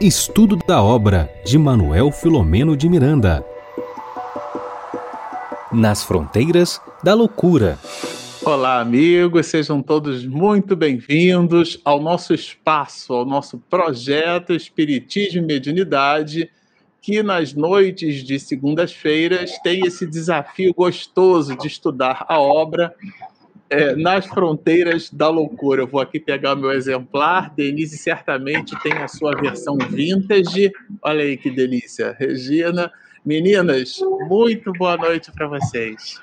Estudo da obra de Manuel Filomeno de Miranda. Nas fronteiras da loucura. Olá, amigos, sejam todos muito bem-vindos ao nosso espaço, ao nosso projeto Espiritismo e Mediunidade, que nas noites de segundas-feiras tem esse desafio gostoso de estudar a obra é, nas fronteiras da loucura. Eu vou aqui pegar o meu exemplar. Denise certamente tem a sua versão vintage. Olha aí que delícia. Regina, meninas, muito boa noite para vocês.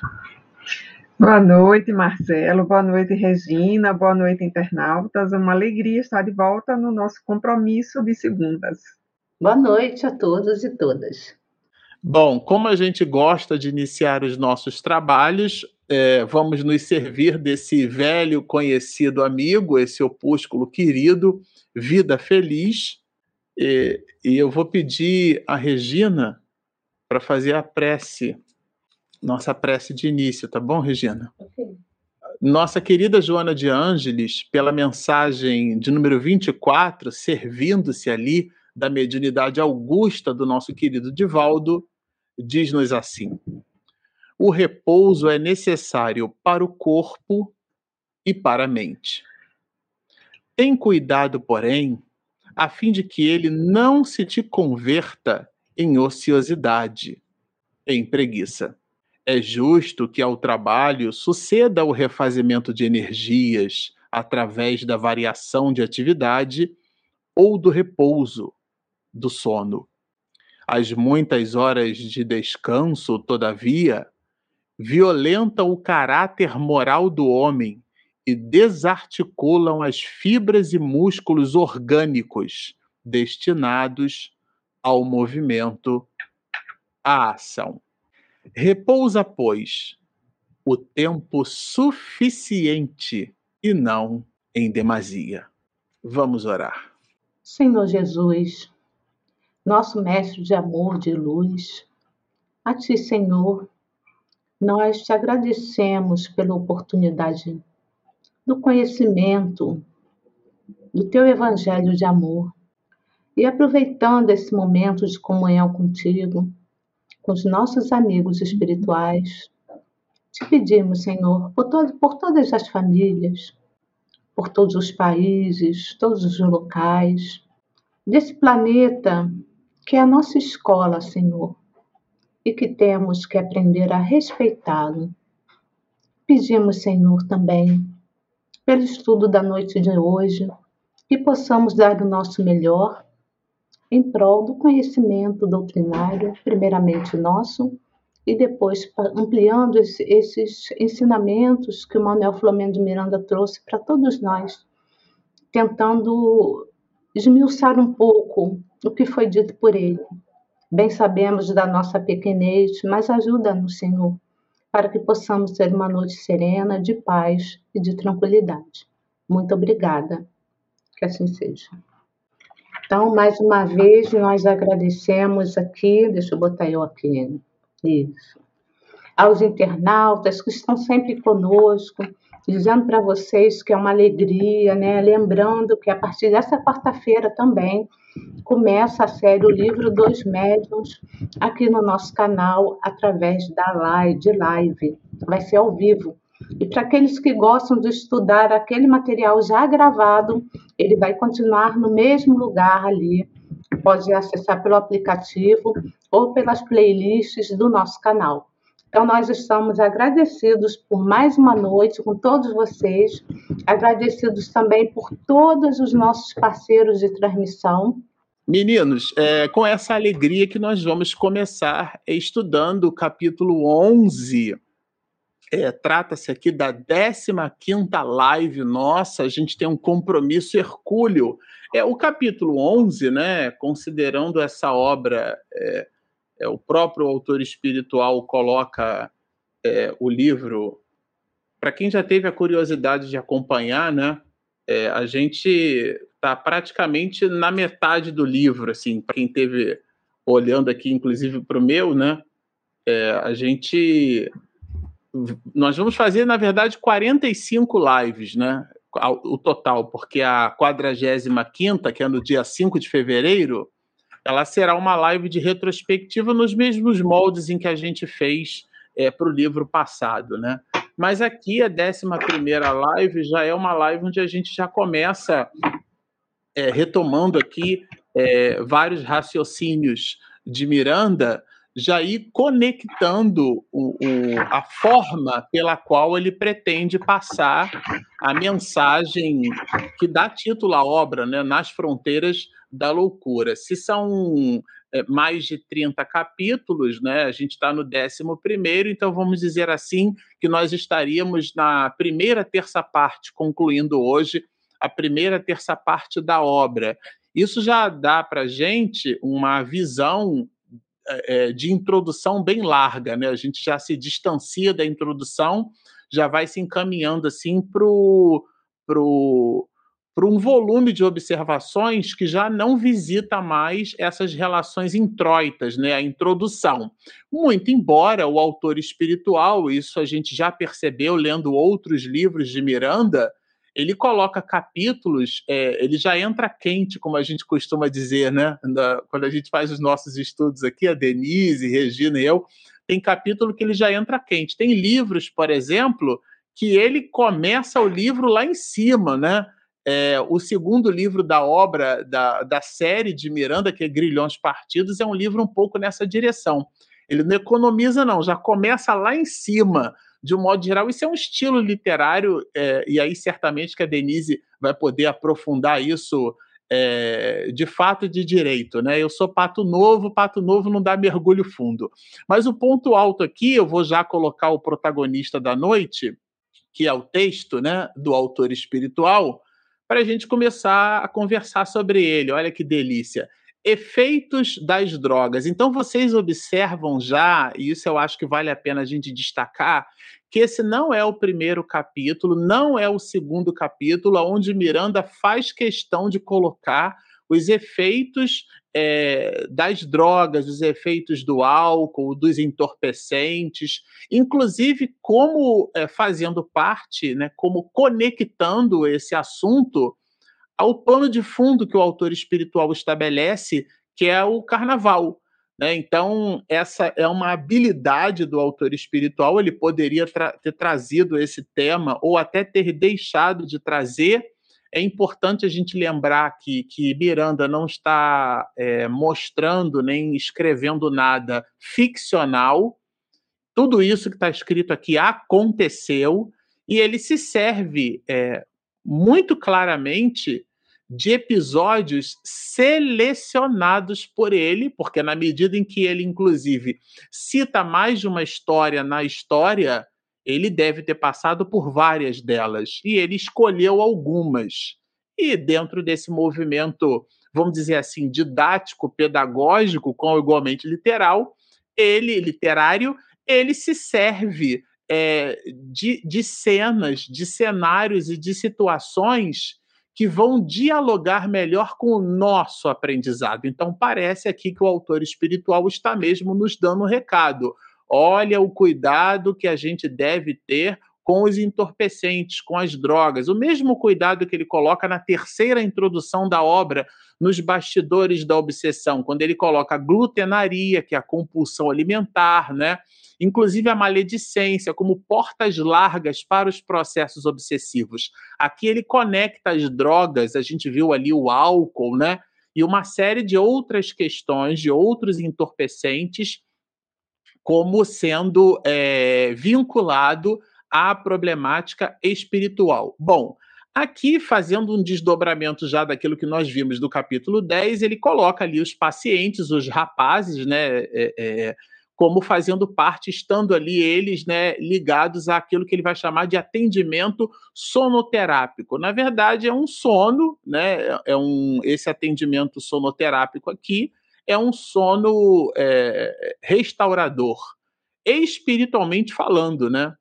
Boa noite, Marcelo. Boa noite, Regina. Boa noite, internautas. Uma alegria estar de volta no nosso compromisso de segundas. Boa noite a todos e todas. Bom, como a gente gosta de iniciar os nossos trabalhos, é, vamos nos servir desse velho conhecido amigo, esse opúsculo querido, Vida Feliz. E, e eu vou pedir a Regina para fazer a prece, nossa prece de início, tá bom, Regina? Ok. Nossa querida Joana de Ângeles, pela mensagem de número 24, servindo-se ali da mediunidade augusta do nosso querido Divaldo, diz-nos assim: o repouso é necessário para o corpo e para a mente. Tem cuidado, porém, a fim de que ele não se te converta em ociosidade, em preguiça. É justo que ao trabalho suceda o refazimento de energias através da variação de atividade ou do repouso, do sono. As muitas horas de descanso, todavia, violentam o caráter moral do homem e desarticulam as fibras e músculos orgânicos destinados ao movimento, à ação. Repousa, pois, o tempo suficiente e não em demasia. Vamos orar. Senhor Jesus, nosso mestre de amor, de luz, a Ti, Senhor, nós te agradecemos pela oportunidade do conhecimento do teu evangelho de amor. E aproveitando esse momento de comunhão contigo, com os nossos amigos espirituais, te pedimos, Senhor, por, todo, por todas as famílias, por todos os países, todos os locais, desse planeta que é a nossa escola, Senhor, e que temos que aprender a respeitá-lo. Pedimos, Senhor, também, pelo estudo da noite de hoje, que possamos dar o nosso melhor em prol do conhecimento doutrinário, primeiramente nosso, e depois ampliando esses ensinamentos que o Manuel Flamengo de Miranda trouxe para todos nós, tentando esmiuçar um pouco o que foi dito por ele. Bem sabemos da nossa pequenez, mas ajuda-nos, Senhor, para que possamos ter uma noite serena, de paz e de tranquilidade. Muito obrigada. Que assim seja. Então, mais uma vez, nós agradecemos aqui, deixa eu botar eu aqui, isso, aos internautas que estão sempre conosco, dizendo para vocês que é uma alegria, né? Lembrando que a partir dessa quarta-feira também começa a série O Livro dos Médiuns aqui no nosso canal através da live, de live. Vai ser ao vivo. E para aqueles que gostam de estudar aquele material já gravado, ele vai continuar no mesmo lugar ali. Pode acessar pelo aplicativo ou pelas playlists do nosso canal. Então, nós estamos agradecidos por mais uma noite com todos vocês, agradecidos também por todos os nossos parceiros de transmissão. Meninos, é com essa alegria que nós vamos começar estudando o capítulo 11. É, Trata-se aqui da 15 live nossa, a gente tem um compromisso hercúleo. É, o capítulo 11, né, considerando essa obra é, é, o próprio autor espiritual coloca é, o livro. Para quem já teve a curiosidade de acompanhar, né, é, a gente está praticamente na metade do livro, assim, para quem teve olhando aqui, inclusive para o meu, né, é, a gente nós vamos fazer, na verdade, 45 lives, né? o total, porque a 45, que é no dia 5 de fevereiro, ela será uma live de retrospectiva nos mesmos moldes em que a gente fez é, para o livro passado, né? Mas aqui a 11 live já é uma live onde a gente já começa é, retomando aqui é, vários raciocínios de Miranda, já ir conectando o, o, a forma pela qual ele pretende passar a mensagem que dá título à obra, né, nas fronteiras da loucura. Se são é, mais de 30 capítulos, né? A gente está no 11, então vamos dizer assim que nós estaríamos na primeira terça parte, concluindo hoje a primeira terça parte da obra. Isso já dá para gente uma visão é, de introdução bem larga, né? A gente já se distancia da introdução, já vai se encaminhando assim para pro, para um volume de observações que já não visita mais essas relações introitas, né, a introdução. Muito embora o autor espiritual, isso a gente já percebeu lendo outros livros de Miranda, ele coloca capítulos, é, ele já entra quente, como a gente costuma dizer, né? Quando a gente faz os nossos estudos aqui, a Denise, Regina e eu, tem capítulo que ele já entra quente. Tem livros, por exemplo, que ele começa o livro lá em cima, né? É, o segundo livro da obra, da, da série de Miranda, que é Grilhões Partidos, é um livro um pouco nessa direção. Ele não economiza, não, já começa lá em cima, de um modo geral. Isso é um estilo literário, é, e aí certamente que a Denise vai poder aprofundar isso é, de fato de direito, né? Eu sou pato novo, pato novo não dá mergulho fundo. Mas o ponto alto aqui, eu vou já colocar o protagonista da noite, que é o texto, né, do autor espiritual, para a gente começar a conversar sobre ele. Olha que delícia. Efeitos das drogas. Então, vocês observam já, e isso eu acho que vale a pena a gente destacar, que esse não é o primeiro capítulo, não é o segundo capítulo, onde Miranda faz questão de colocar os efeitos é, das drogas, os efeitos do álcool, dos entorpecentes, inclusive como é, fazendo parte, né, como conectando esse assunto ao pano de fundo que o autor espiritual estabelece, que é o carnaval. Né? Então, essa é uma habilidade do autor espiritual, ele poderia tra ter trazido esse tema ou até ter deixado de trazer é importante a gente lembrar que, que Miranda não está é, mostrando nem escrevendo nada ficcional. Tudo isso que está escrito aqui aconteceu e ele se serve é, muito claramente de episódios selecionados por ele, porque na medida em que ele, inclusive, cita mais de uma história na história, ele deve ter passado por várias delas e ele escolheu algumas. E dentro desse movimento, vamos dizer assim, didático, pedagógico, com igualmente literal, ele, literário, ele se serve é, de, de cenas, de cenários e de situações que vão dialogar melhor com o nosso aprendizado. Então, parece aqui que o autor espiritual está mesmo nos dando um recado olha o cuidado que a gente deve ter com os entorpecentes, com as drogas. O mesmo cuidado que ele coloca na terceira introdução da obra, nos bastidores da obsessão, quando ele coloca a glutenaria, que é a compulsão alimentar, né? Inclusive a maledicência, como portas largas para os processos obsessivos. Aqui ele conecta as drogas, a gente viu ali o álcool, né? E uma série de outras questões, de outros entorpecentes como sendo é, vinculado à problemática espiritual. Bom, aqui, fazendo um desdobramento já daquilo que nós vimos do capítulo 10, ele coloca ali os pacientes, os rapazes, né? É, é, como fazendo parte, estando ali eles né, ligados àquilo que ele vai chamar de atendimento sonoterápico. Na verdade, é um sono, né, é um, esse atendimento sonoterápico aqui é um sono é, restaurador, espiritualmente falando, né?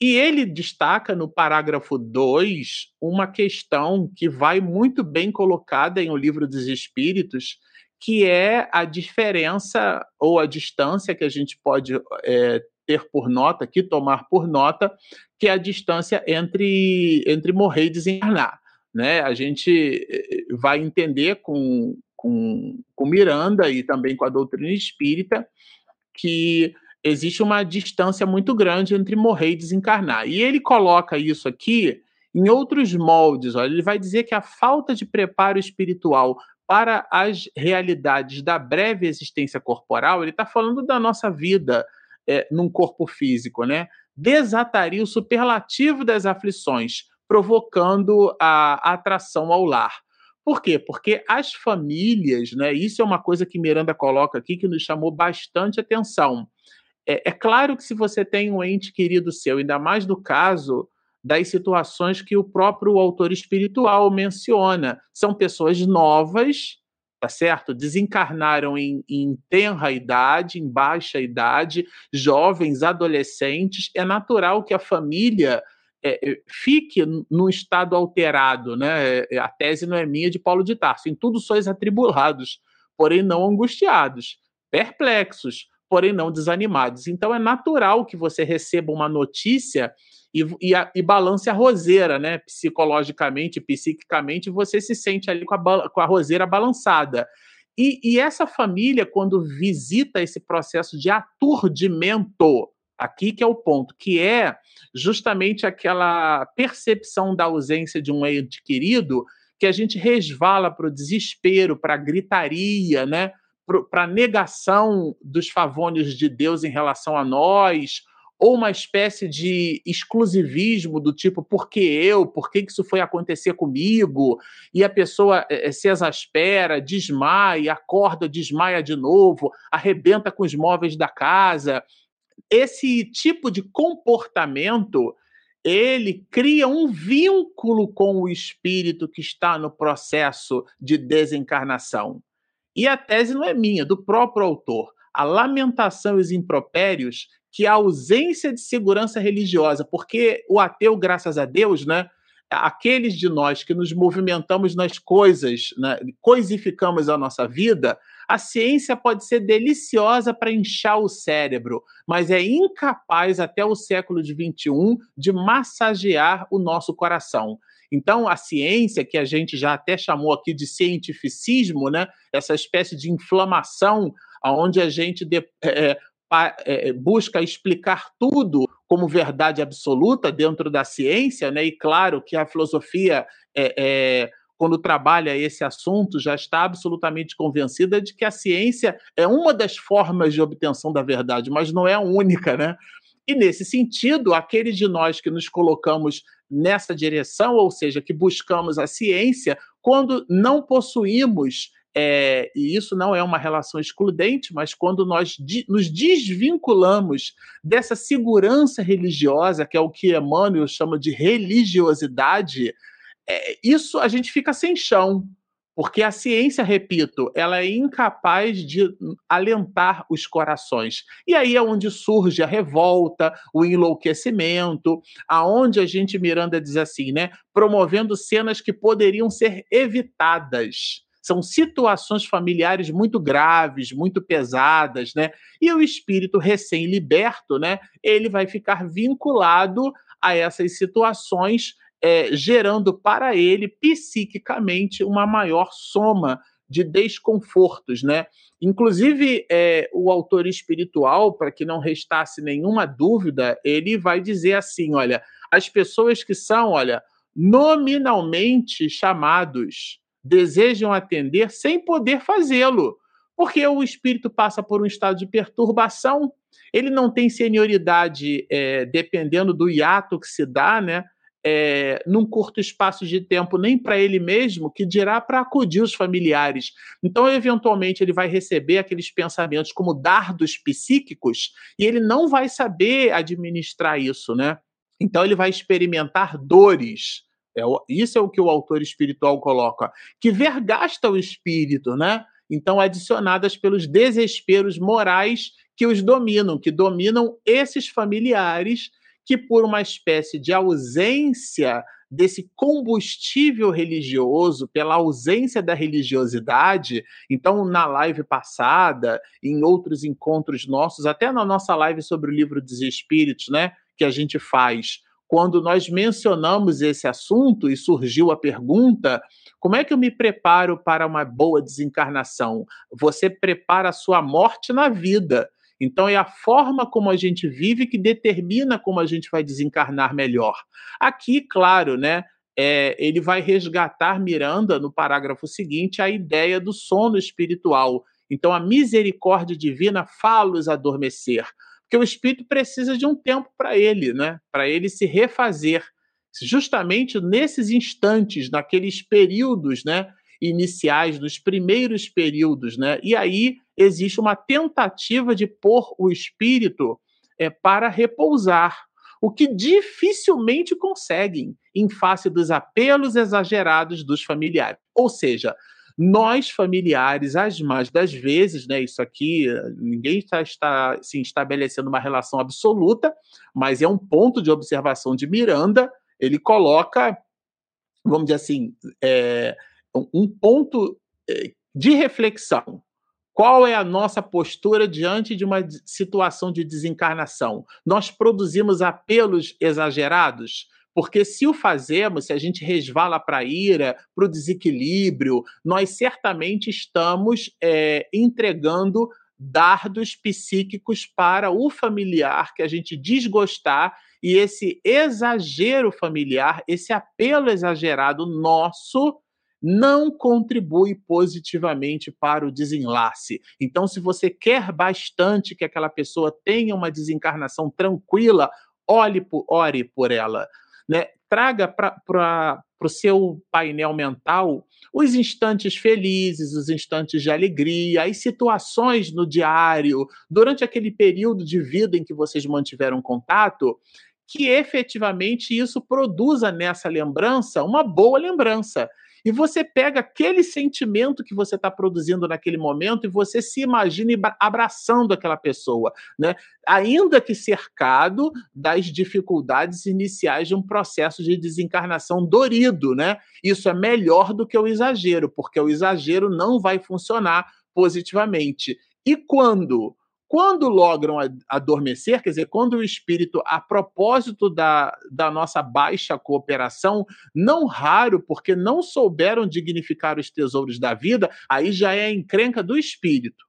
E ele destaca no parágrafo 2 uma questão que vai muito bem colocada em O Livro dos Espíritos, que é a diferença ou a distância que a gente pode é, ter por nota, que tomar por nota, que é a distância entre, entre morrer e desencarnar. Né? A gente eh, vai entender com, com, com Miranda e também com a doutrina espírita que existe uma distância muito grande entre morrer e desencarnar. E ele coloca isso aqui em outros moldes. Olha, ele vai dizer que a falta de preparo espiritual para as realidades da breve existência corporal, ele está falando da nossa vida é, num corpo físico, né? Desataria o superlativo das aflições, provocando a atração ao lar. Por quê? Porque as famílias, né? Isso é uma coisa que Miranda coloca aqui que nos chamou bastante atenção. É, é claro que se você tem um ente querido seu, ainda mais no caso das situações que o próprio autor espiritual menciona, são pessoas novas, tá certo? Desencarnaram em, em tenra idade, em baixa idade, jovens, adolescentes. É natural que a família é, é, fique num estado alterado, né? É, a tese não é minha de Paulo de Tarso. Em tudo sois atribulados, porém não angustiados, perplexos, porém não desanimados. Então é natural que você receba uma notícia e, e, a, e balance a roseira, né? Psicologicamente, psiquicamente, você se sente ali com a, com a roseira balançada. E, e essa família, quando visita esse processo de aturdimento, Aqui que é o ponto, que é justamente aquela percepção da ausência de um ente querido que a gente resvala para o desespero, para a gritaria, né? Para a negação dos favores de Deus em relação a nós, ou uma espécie de exclusivismo do tipo, por que eu? Por que isso foi acontecer comigo? E a pessoa é, se exaspera, desmaia, acorda, desmaia de novo, arrebenta com os móveis da casa esse tipo de comportamento ele cria um vínculo com o espírito que está no processo de desencarnação. E a tese não é minha, do próprio autor. A lamentação e os impropérios que a ausência de segurança religiosa, porque o ateu, graças a Deus, né, aqueles de nós que nos movimentamos nas coisas, né, coisificamos a nossa vida, a ciência pode ser deliciosa para inchar o cérebro, mas é incapaz até o século XXI de massagear o nosso coração. Então, a ciência, que a gente já até chamou aqui de cientificismo, né? essa espécie de inflamação, onde a gente de, é, é, busca explicar tudo como verdade absoluta dentro da ciência, né? e claro que a filosofia é, é quando trabalha esse assunto, já está absolutamente convencida de que a ciência é uma das formas de obtenção da verdade, mas não é a única, né? E nesse sentido, aqueles de nós que nos colocamos nessa direção, ou seja, que buscamos a ciência, quando não possuímos é, e isso não é uma relação excludente, mas quando nós nos desvinculamos dessa segurança religiosa, que é o que Emmanuel chama de religiosidade, é, isso a gente fica sem chão, porque a ciência, repito, ela é incapaz de alentar os corações. E aí é onde surge a revolta, o enlouquecimento, aonde a gente Miranda diz assim, né, promovendo cenas que poderiam ser evitadas. São situações familiares muito graves, muito pesadas, né? E o espírito recém-liberto, né? Ele vai ficar vinculado a essas situações é, gerando para ele psiquicamente uma maior soma de desconfortos, né? Inclusive, é, o autor espiritual, para que não restasse nenhuma dúvida, ele vai dizer assim: olha, as pessoas que são, olha, nominalmente chamados desejam atender sem poder fazê-lo, porque o espírito passa por um estado de perturbação, ele não tem senioridade, é, dependendo do hiato que se dá, né? É, num curto espaço de tempo nem para ele mesmo, que dirá para acudir os familiares. Então, eventualmente, ele vai receber aqueles pensamentos como dardos psíquicos e ele não vai saber administrar isso, né? Então, ele vai experimentar dores. É, isso é o que o autor espiritual coloca, que vergasta o espírito, né? Então, adicionadas pelos desesperos morais que os dominam, que dominam esses familiares que, por uma espécie de ausência desse combustível religioso, pela ausência da religiosidade. Então, na live passada, em outros encontros nossos, até na nossa live sobre o livro dos Espíritos, né, que a gente faz, quando nós mencionamos esse assunto e surgiu a pergunta: como é que eu me preparo para uma boa desencarnação? Você prepara a sua morte na vida. Então é a forma como a gente vive que determina como a gente vai desencarnar melhor. Aqui, claro, né? É, ele vai resgatar Miranda no parágrafo seguinte a ideia do sono espiritual. Então a misericórdia divina fala-os adormecer porque o espírito precisa de um tempo para ele, né? Para ele se refazer, justamente nesses instantes, naqueles períodos, né? Iniciais, nos primeiros períodos, né? E aí existe uma tentativa de pôr o espírito é, para repousar, o que dificilmente conseguem em face dos apelos exagerados dos familiares. Ou seja, nós, familiares, as mais das vezes, né, isso aqui, ninguém está, está assim, estabelecendo uma relação absoluta, mas é um ponto de observação de Miranda, ele coloca, vamos dizer assim, é, um ponto é, de reflexão. Qual é a nossa postura diante de uma situação de desencarnação? Nós produzimos apelos exagerados? Porque se o fazemos, se a gente resvala para a ira, para o desequilíbrio, nós certamente estamos é, entregando dardos psíquicos para o familiar que a gente desgostar e esse exagero familiar, esse apelo exagerado nosso não contribui positivamente para o desenlace. Então, se você quer bastante que aquela pessoa tenha uma desencarnação tranquila, olhe por, ore por ela né? Traga para o seu painel mental os instantes felizes, os instantes de alegria, as situações no diário, durante aquele período de vida em que vocês mantiveram contato, que efetivamente isso produza nessa lembrança uma boa lembrança e você pega aquele sentimento que você está produzindo naquele momento e você se imagina abraçando aquela pessoa, né? Ainda que cercado das dificuldades iniciais de um processo de desencarnação dorido, né? Isso é melhor do que o exagero, porque o exagero não vai funcionar positivamente. E quando quando logram adormecer, quer dizer, quando o espírito, a propósito da, da nossa baixa cooperação, não raro, porque não souberam dignificar os tesouros da vida, aí já é a encrenca do espírito.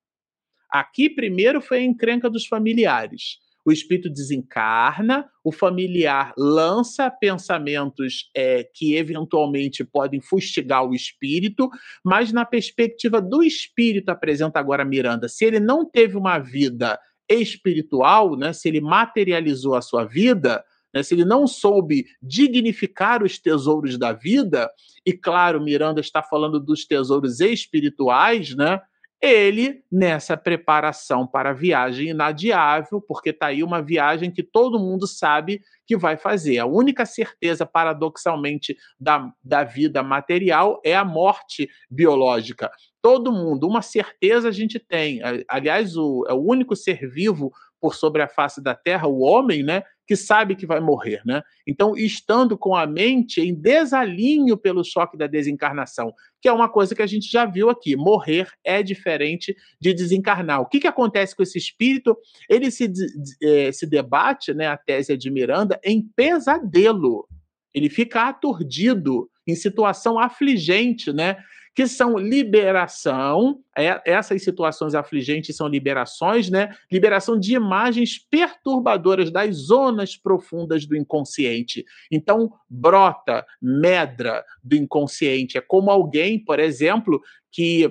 Aqui, primeiro, foi a encrenca dos familiares o espírito desencarna, o familiar lança pensamentos é, que eventualmente podem fustigar o espírito, mas na perspectiva do espírito, apresenta agora Miranda, se ele não teve uma vida espiritual, né, se ele materializou a sua vida, né, se ele não soube dignificar os tesouros da vida, e claro, Miranda está falando dos tesouros espirituais, né? Ele nessa preparação para a viagem inadiável, porque está aí uma viagem que todo mundo sabe que vai fazer. A única certeza, paradoxalmente, da, da vida material é a morte biológica. Todo mundo, uma certeza a gente tem. Aliás, o, é o único ser vivo por sobre a face da terra, o homem, né, que sabe que vai morrer, né? Então, estando com a mente em desalinho pelo choque da desencarnação, que é uma coisa que a gente já viu aqui, morrer é diferente de desencarnar. O que, que acontece com esse espírito? Ele se, é, se debate, né, a tese de Miranda, em pesadelo. Ele fica aturdido, em situação afligente, né? Que são liberação, é, essas situações afligentes são liberações, né? Liberação de imagens perturbadoras das zonas profundas do inconsciente. Então, brota, medra do inconsciente. É como alguém, por exemplo, que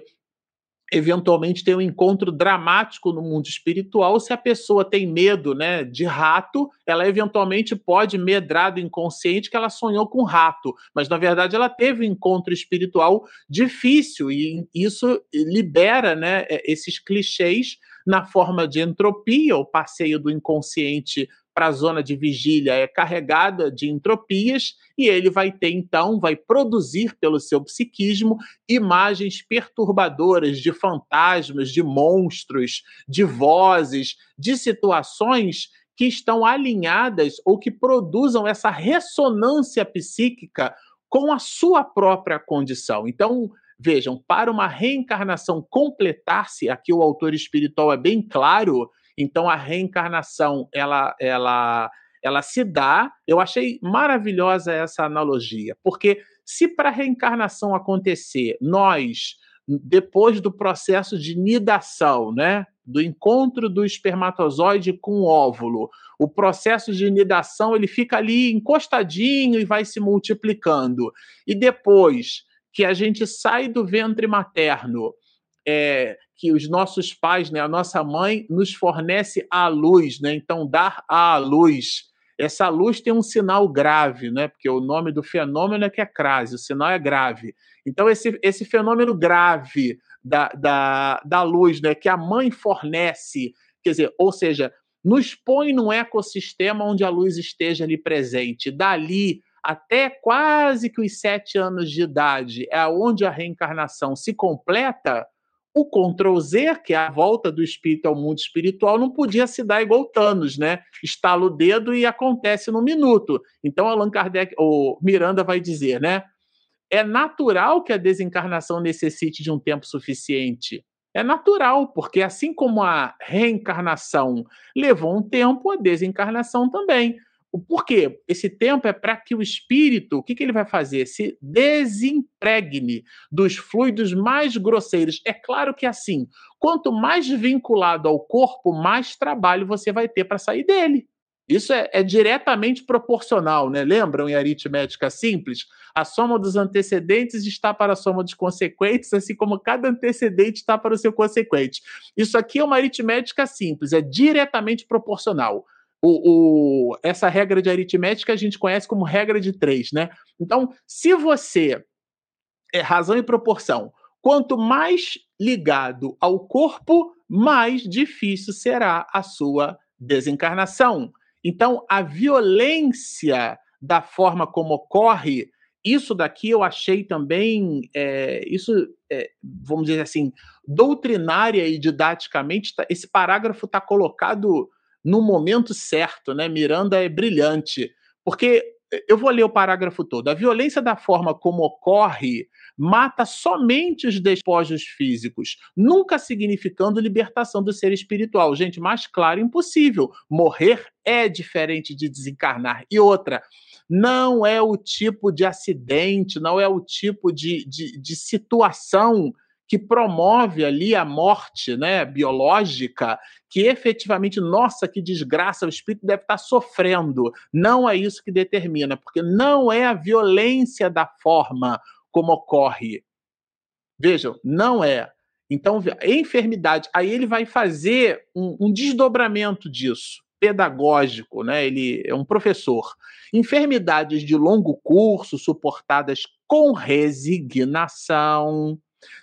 eventualmente tem um encontro dramático no mundo espiritual. Se a pessoa tem medo né, de rato, ela eventualmente pode medrar do inconsciente que ela sonhou com rato, mas na verdade ela teve um encontro espiritual difícil e isso libera né, esses clichês na forma de entropia, o passeio do inconsciente para a zona de vigília é carregada de entropias e ele vai ter então, vai produzir pelo seu psiquismo imagens perturbadoras de fantasmas, de monstros, de vozes, de situações que estão alinhadas ou que produzam essa ressonância psíquica com a sua própria condição. Então, vejam, para uma reencarnação completar-se, aqui o autor espiritual é bem claro, então a reencarnação ela ela ela se dá. Eu achei maravilhosa essa analogia, porque se para a reencarnação acontecer, nós depois do processo de nidação, né, do encontro do espermatozoide com o óvulo, o processo de nidação ele fica ali encostadinho e vai se multiplicando. E depois que a gente sai do ventre materno, é, que os nossos pais, né, a nossa mãe, nos fornece a luz, né? Então, dar à luz. Essa luz tem um sinal grave, né? Porque o nome do fenômeno é que é crase, o sinal é grave. Então, esse, esse fenômeno grave da, da, da luz, né, que a mãe fornece, quer dizer, ou seja, nos põe num ecossistema onde a luz esteja ali presente. Dali até quase que os sete anos de idade é onde a reencarnação se completa, o Ctrl Z, que é a volta do espírito ao mundo espiritual, não podia se dar igual Thanos, né? Estala o dedo e acontece num minuto. Então Allan Kardec, ou Miranda vai dizer, né? É natural que a desencarnação necessite de um tempo suficiente. É natural, porque assim como a reencarnação levou um tempo, a desencarnação também. Por quê? Esse tempo é para que o espírito, o que, que ele vai fazer? Se desimpregne dos fluidos mais grosseiros. É claro que assim, quanto mais vinculado ao corpo, mais trabalho você vai ter para sair dele. Isso é, é, diretamente proporcional, né? Lembram em aritmética simples? A soma dos antecedentes está para a soma dos consequentes, assim como cada antecedente está para o seu consequente. Isso aqui é uma aritmética simples, é diretamente proporcional. O, o, essa regra de aritmética a gente conhece como regra de três, né? Então, se você é razão e proporção, quanto mais ligado ao corpo, mais difícil será a sua desencarnação. Então, a violência da forma como ocorre, isso daqui eu achei também, é, isso, é, vamos dizer assim, doutrinária e didaticamente, tá, esse parágrafo está colocado no momento certo, né? Miranda é brilhante, porque eu vou ler o parágrafo todo. A violência da forma como ocorre mata somente os despojos físicos, nunca significando libertação do ser espiritual. Gente, mais claro, impossível. Morrer é diferente de desencarnar. E outra, não é o tipo de acidente, não é o tipo de, de, de situação que promove ali a morte né, biológica, que efetivamente, nossa, que desgraça, o espírito deve estar sofrendo. Não é isso que determina, porque não é a violência da forma como ocorre. Vejam, não é. Então, enfermidade, aí ele vai fazer um, um desdobramento disso pedagógico, né? Ele é um professor. Enfermidades de longo curso suportadas com resignação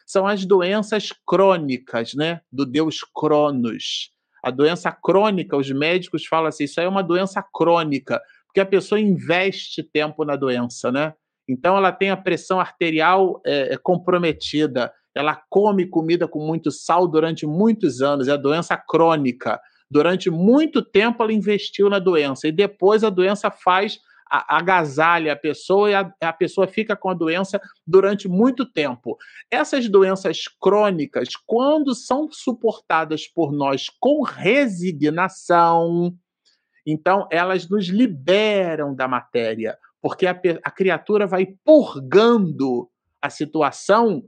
são as doenças crônicas, né? Do deus Cronos. A doença crônica, os médicos falam assim, isso aí é uma doença crônica, porque a pessoa investe tempo na doença, né? Então ela tem a pressão arterial é, é, comprometida, ela come comida com muito sal durante muitos anos, é a doença crônica. Durante muito tempo ela investiu na doença e depois a doença faz agasalha a pessoa e a, a, pessoa fica com a doença durante muito tempo. Essas doenças crônicas, quando são suportadas por nós com resignação, então elas nos liberam da matéria, porque a, a criatura vai purgando a situação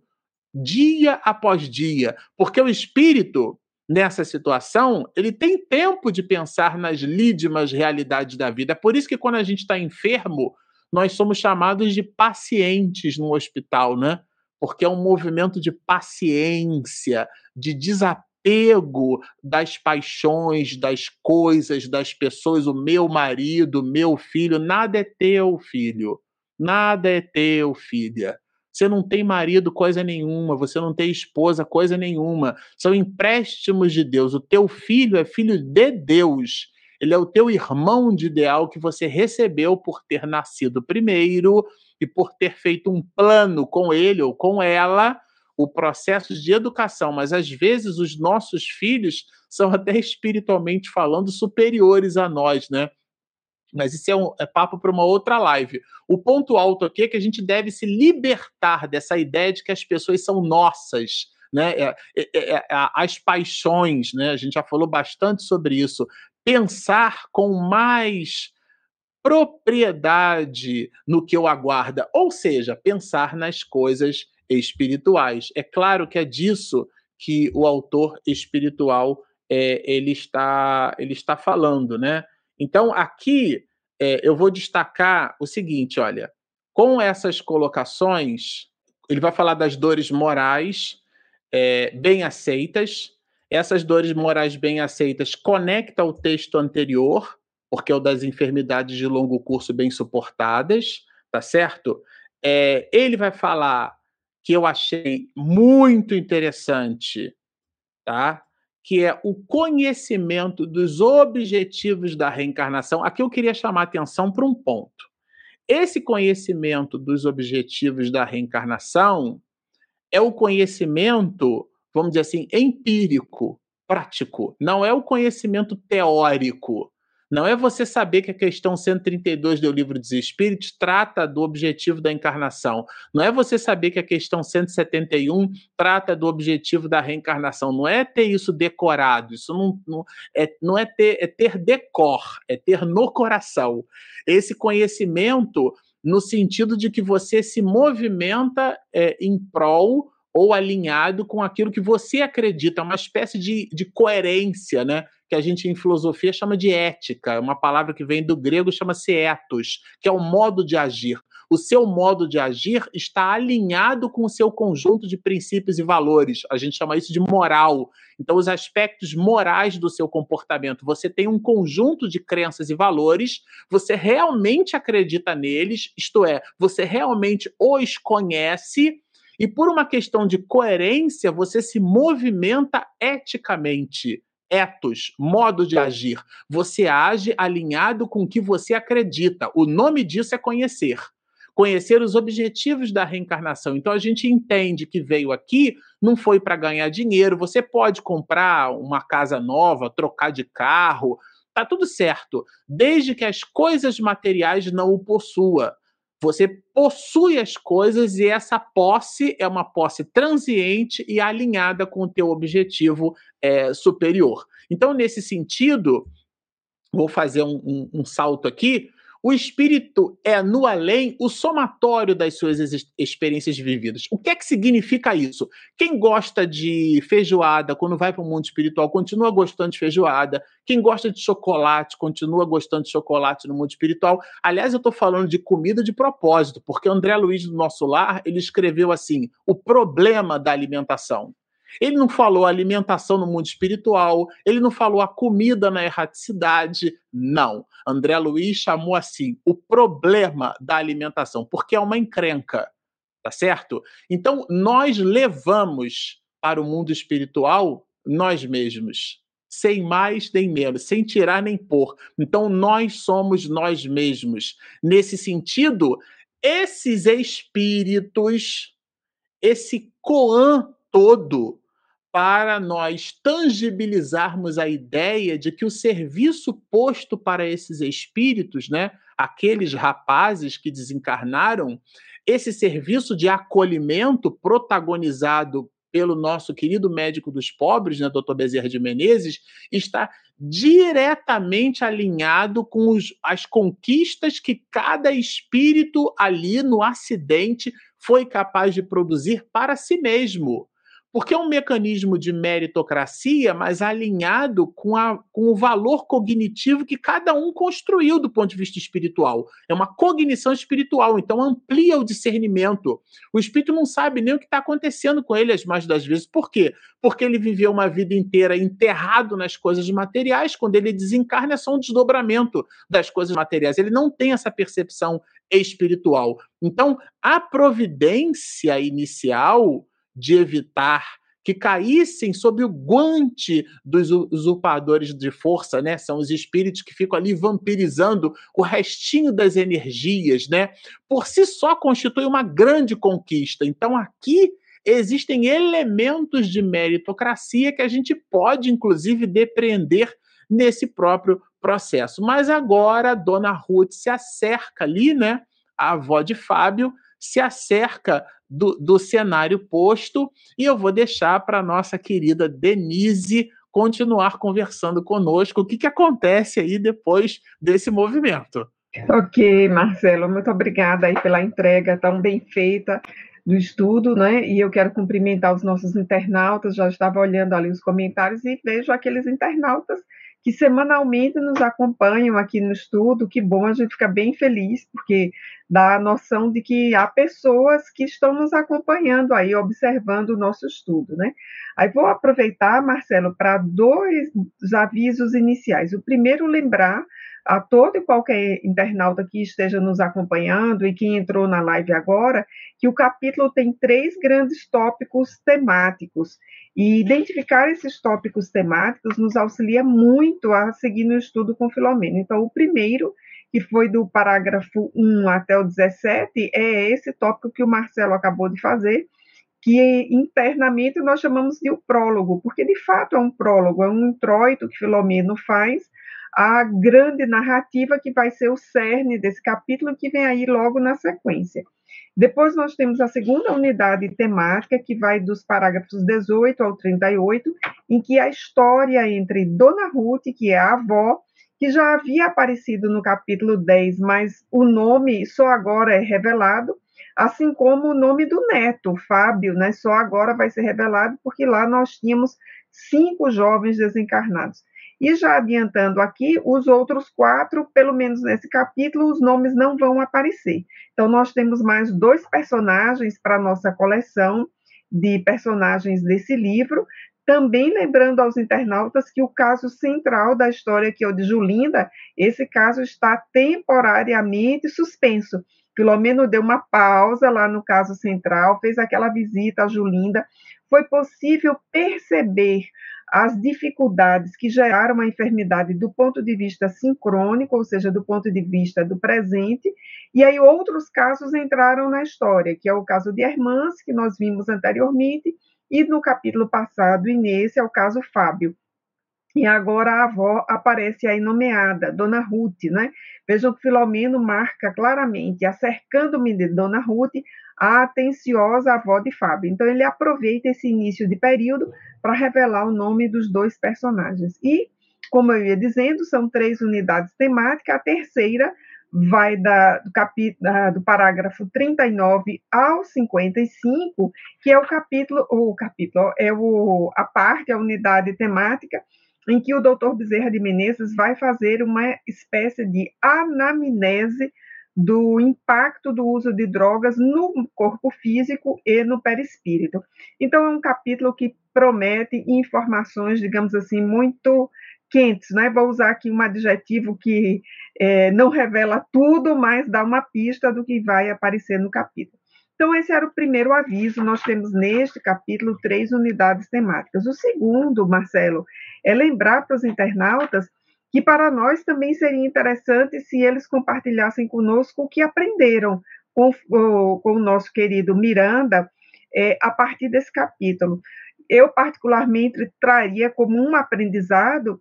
dia após dia, porque o espírito nessa situação, ele tem tempo de pensar nas lídimas realidades da vida. É por isso que quando a gente está enfermo, nós somos chamados de pacientes no hospital, né? Porque é um movimento de paciência, de desapego das paixões, das coisas, das pessoas. O meu marido, meu filho, nada é teu, filho. Nada é teu, filha. Você não tem marido, coisa nenhuma. Você não tem esposa, coisa nenhuma. São empréstimos de Deus. O teu filho é filho de Deus. Ele é o teu irmão de ideal que você recebeu por ter nascido primeiro e por ter feito um plano com ele ou com ela, o processo de educação, mas às vezes os nossos filhos são até espiritualmente falando superiores a nós, né? Mas isso é, um, é papo para uma outra live. O ponto alto aqui é que a gente deve se libertar dessa ideia de que as pessoas são nossas, né? É, é, é, é as paixões, né? A gente já falou bastante sobre isso. Pensar com mais propriedade no que o aguarda, ou seja, pensar nas coisas espirituais. É claro que é disso que o autor espiritual é, ele está ele está falando, né? Então aqui é, eu vou destacar o seguinte, olha, com essas colocações ele vai falar das dores morais é, bem aceitas. Essas dores morais bem aceitas conecta o texto anterior porque é o das enfermidades de longo curso bem suportadas, tá certo? É, ele vai falar que eu achei muito interessante, tá? Que é o conhecimento dos objetivos da reencarnação. Aqui eu queria chamar a atenção para um ponto. Esse conhecimento dos objetivos da reencarnação é o conhecimento, vamos dizer assim, empírico, prático. Não é o conhecimento teórico não é você saber que a questão 132 do Livro dos Espíritos trata do objetivo da encarnação. Não é você saber que a questão 171 trata do objetivo da reencarnação. Não é ter isso decorado. Isso não, não, é, não é, ter, é ter decor, é ter no coração. Esse conhecimento no sentido de que você se movimenta é, em prol ou alinhado com aquilo que você acredita, uma espécie de, de coerência, né? Que a gente em filosofia chama de ética, uma palavra que vem do grego chama-se ethos, que é o modo de agir. O seu modo de agir está alinhado com o seu conjunto de princípios e valores. A gente chama isso de moral. Então, os aspectos morais do seu comportamento. Você tem um conjunto de crenças e valores, você realmente acredita neles, isto é, você realmente os conhece. E por uma questão de coerência, você se movimenta eticamente etos, modo de agir. Você age alinhado com o que você acredita. O nome disso é conhecer. Conhecer os objetivos da reencarnação. Então a gente entende que veio aqui, não foi para ganhar dinheiro. Você pode comprar uma casa nova, trocar de carro, tá tudo certo, desde que as coisas materiais não o possua. Você possui as coisas e essa posse é uma posse transiente e alinhada com o teu objetivo é, superior. Então, nesse sentido, vou fazer um, um, um salto aqui. O espírito é, no além, o somatório das suas experiências vividas. O que é que significa isso? Quem gosta de feijoada quando vai para o mundo espiritual continua gostando de feijoada. Quem gosta de chocolate continua gostando de chocolate no mundo espiritual. Aliás, eu estou falando de comida de propósito, porque André Luiz do Nosso Lar ele escreveu assim: o problema da alimentação. Ele não falou alimentação no mundo espiritual, ele não falou a comida na erraticidade. Não. André Luiz chamou assim o problema da alimentação, porque é uma encrenca, tá certo? Então, nós levamos para o mundo espiritual nós mesmos, sem mais nem menos, sem tirar nem pôr. Então, nós somos nós mesmos. Nesse sentido, esses espíritos, esse Coan todo, para nós tangibilizarmos a ideia de que o serviço posto para esses espíritos, né, aqueles rapazes que desencarnaram, esse serviço de acolhimento protagonizado pelo nosso querido médico dos pobres, né, Dr. Bezerra de Menezes, está diretamente alinhado com os, as conquistas que cada espírito ali no acidente foi capaz de produzir para si mesmo porque é um mecanismo de meritocracia, mas alinhado com, a, com o valor cognitivo que cada um construiu do ponto de vista espiritual. É uma cognição espiritual, então amplia o discernimento. O espírito não sabe nem o que está acontecendo com ele as mais das vezes. Por quê? Porque ele viveu uma vida inteira enterrado nas coisas materiais, quando ele desencarna é só um desdobramento das coisas materiais. Ele não tem essa percepção espiritual. Então, a providência inicial de evitar que caíssem sob o guante dos usurpadores de força, né? São os espíritos que ficam ali vampirizando o restinho das energias, né? Por si só constitui uma grande conquista. Então aqui existem elementos de meritocracia que a gente pode, inclusive, depreender nesse próprio processo. Mas agora dona Ruth se acerca ali, né? A avó de Fábio se acerca do, do cenário posto e eu vou deixar para nossa querida Denise continuar conversando conosco. O que, que acontece aí depois desse movimento? Ok, Marcelo, muito obrigada aí pela entrega tão bem feita do estudo, né? E eu quero cumprimentar os nossos internautas, já estava olhando ali os comentários e vejo aqueles internautas que semanalmente nos acompanham aqui no estudo. Que bom, a gente fica bem feliz, porque dá a noção de que há pessoas que estão nos acompanhando aí, observando o nosso estudo, né? Aí vou aproveitar, Marcelo, para dois avisos iniciais. O primeiro, lembrar a todo e qualquer internauta que esteja nos acompanhando e que entrou na live agora, que o capítulo tem três grandes tópicos temáticos. E identificar esses tópicos temáticos nos auxilia muito a seguir no estudo com Filomena. Então, o primeiro, que foi do parágrafo 1 até o 17, é esse tópico que o Marcelo acabou de fazer, que internamente nós chamamos de o prólogo, porque de fato é um prólogo, é um introito que Filomeno faz a grande narrativa que vai ser o cerne desse capítulo que vem aí logo na sequência. Depois nós temos a segunda unidade temática, que vai dos parágrafos 18 ao 38, em que a história entre Dona Ruth, que é a avó, que já havia aparecido no capítulo 10, mas o nome só agora é revelado, assim como o nome do neto, Fábio, né, só agora vai ser revelado, porque lá nós tínhamos cinco jovens desencarnados. E já adiantando aqui, os outros quatro, pelo menos nesse capítulo, os nomes não vão aparecer. Então, nós temos mais dois personagens para a nossa coleção de personagens desse livro. Também lembrando aos internautas que o caso central da história, que é o de Julinda, esse caso está temporariamente suspenso. Filomeno deu uma pausa lá no caso central, fez aquela visita a Julinda. Foi possível perceber as dificuldades que geraram a enfermidade do ponto de vista sincrônico, ou seja, do ponto de vista do presente, e aí outros casos entraram na história, que é o caso de Hermance, que nós vimos anteriormente, e no capítulo passado, e nesse é o caso Fábio. E agora a avó aparece aí nomeada, Dona Ruth, né? Vejam que Filomeno marca claramente, acercando-me de Dona Ruth, a atenciosa avó de Fábio. Então, ele aproveita esse início de período para revelar o nome dos dois personagens. E, como eu ia dizendo, são três unidades temáticas, a terceira vai da, do, capítulo, do parágrafo 39 ao 55, que é o capítulo, o capítulo, é o, a parte, a unidade temática, em que o doutor Bezerra de Menezes vai fazer uma espécie de anamnese do impacto do uso de drogas no corpo físico e no perispírito. Então, é um capítulo que promete informações, digamos assim, muito quentes, né? Vou usar aqui um adjetivo que é, não revela tudo, mas dá uma pista do que vai aparecer no capítulo. Então, esse era o primeiro aviso. Nós temos neste capítulo três unidades temáticas. O segundo, Marcelo, é lembrar para os internautas que para nós também seria interessante se eles compartilhassem conosco o que aprenderam com, com o nosso querido Miranda é, a partir desse capítulo. Eu, particularmente, traria como um aprendizado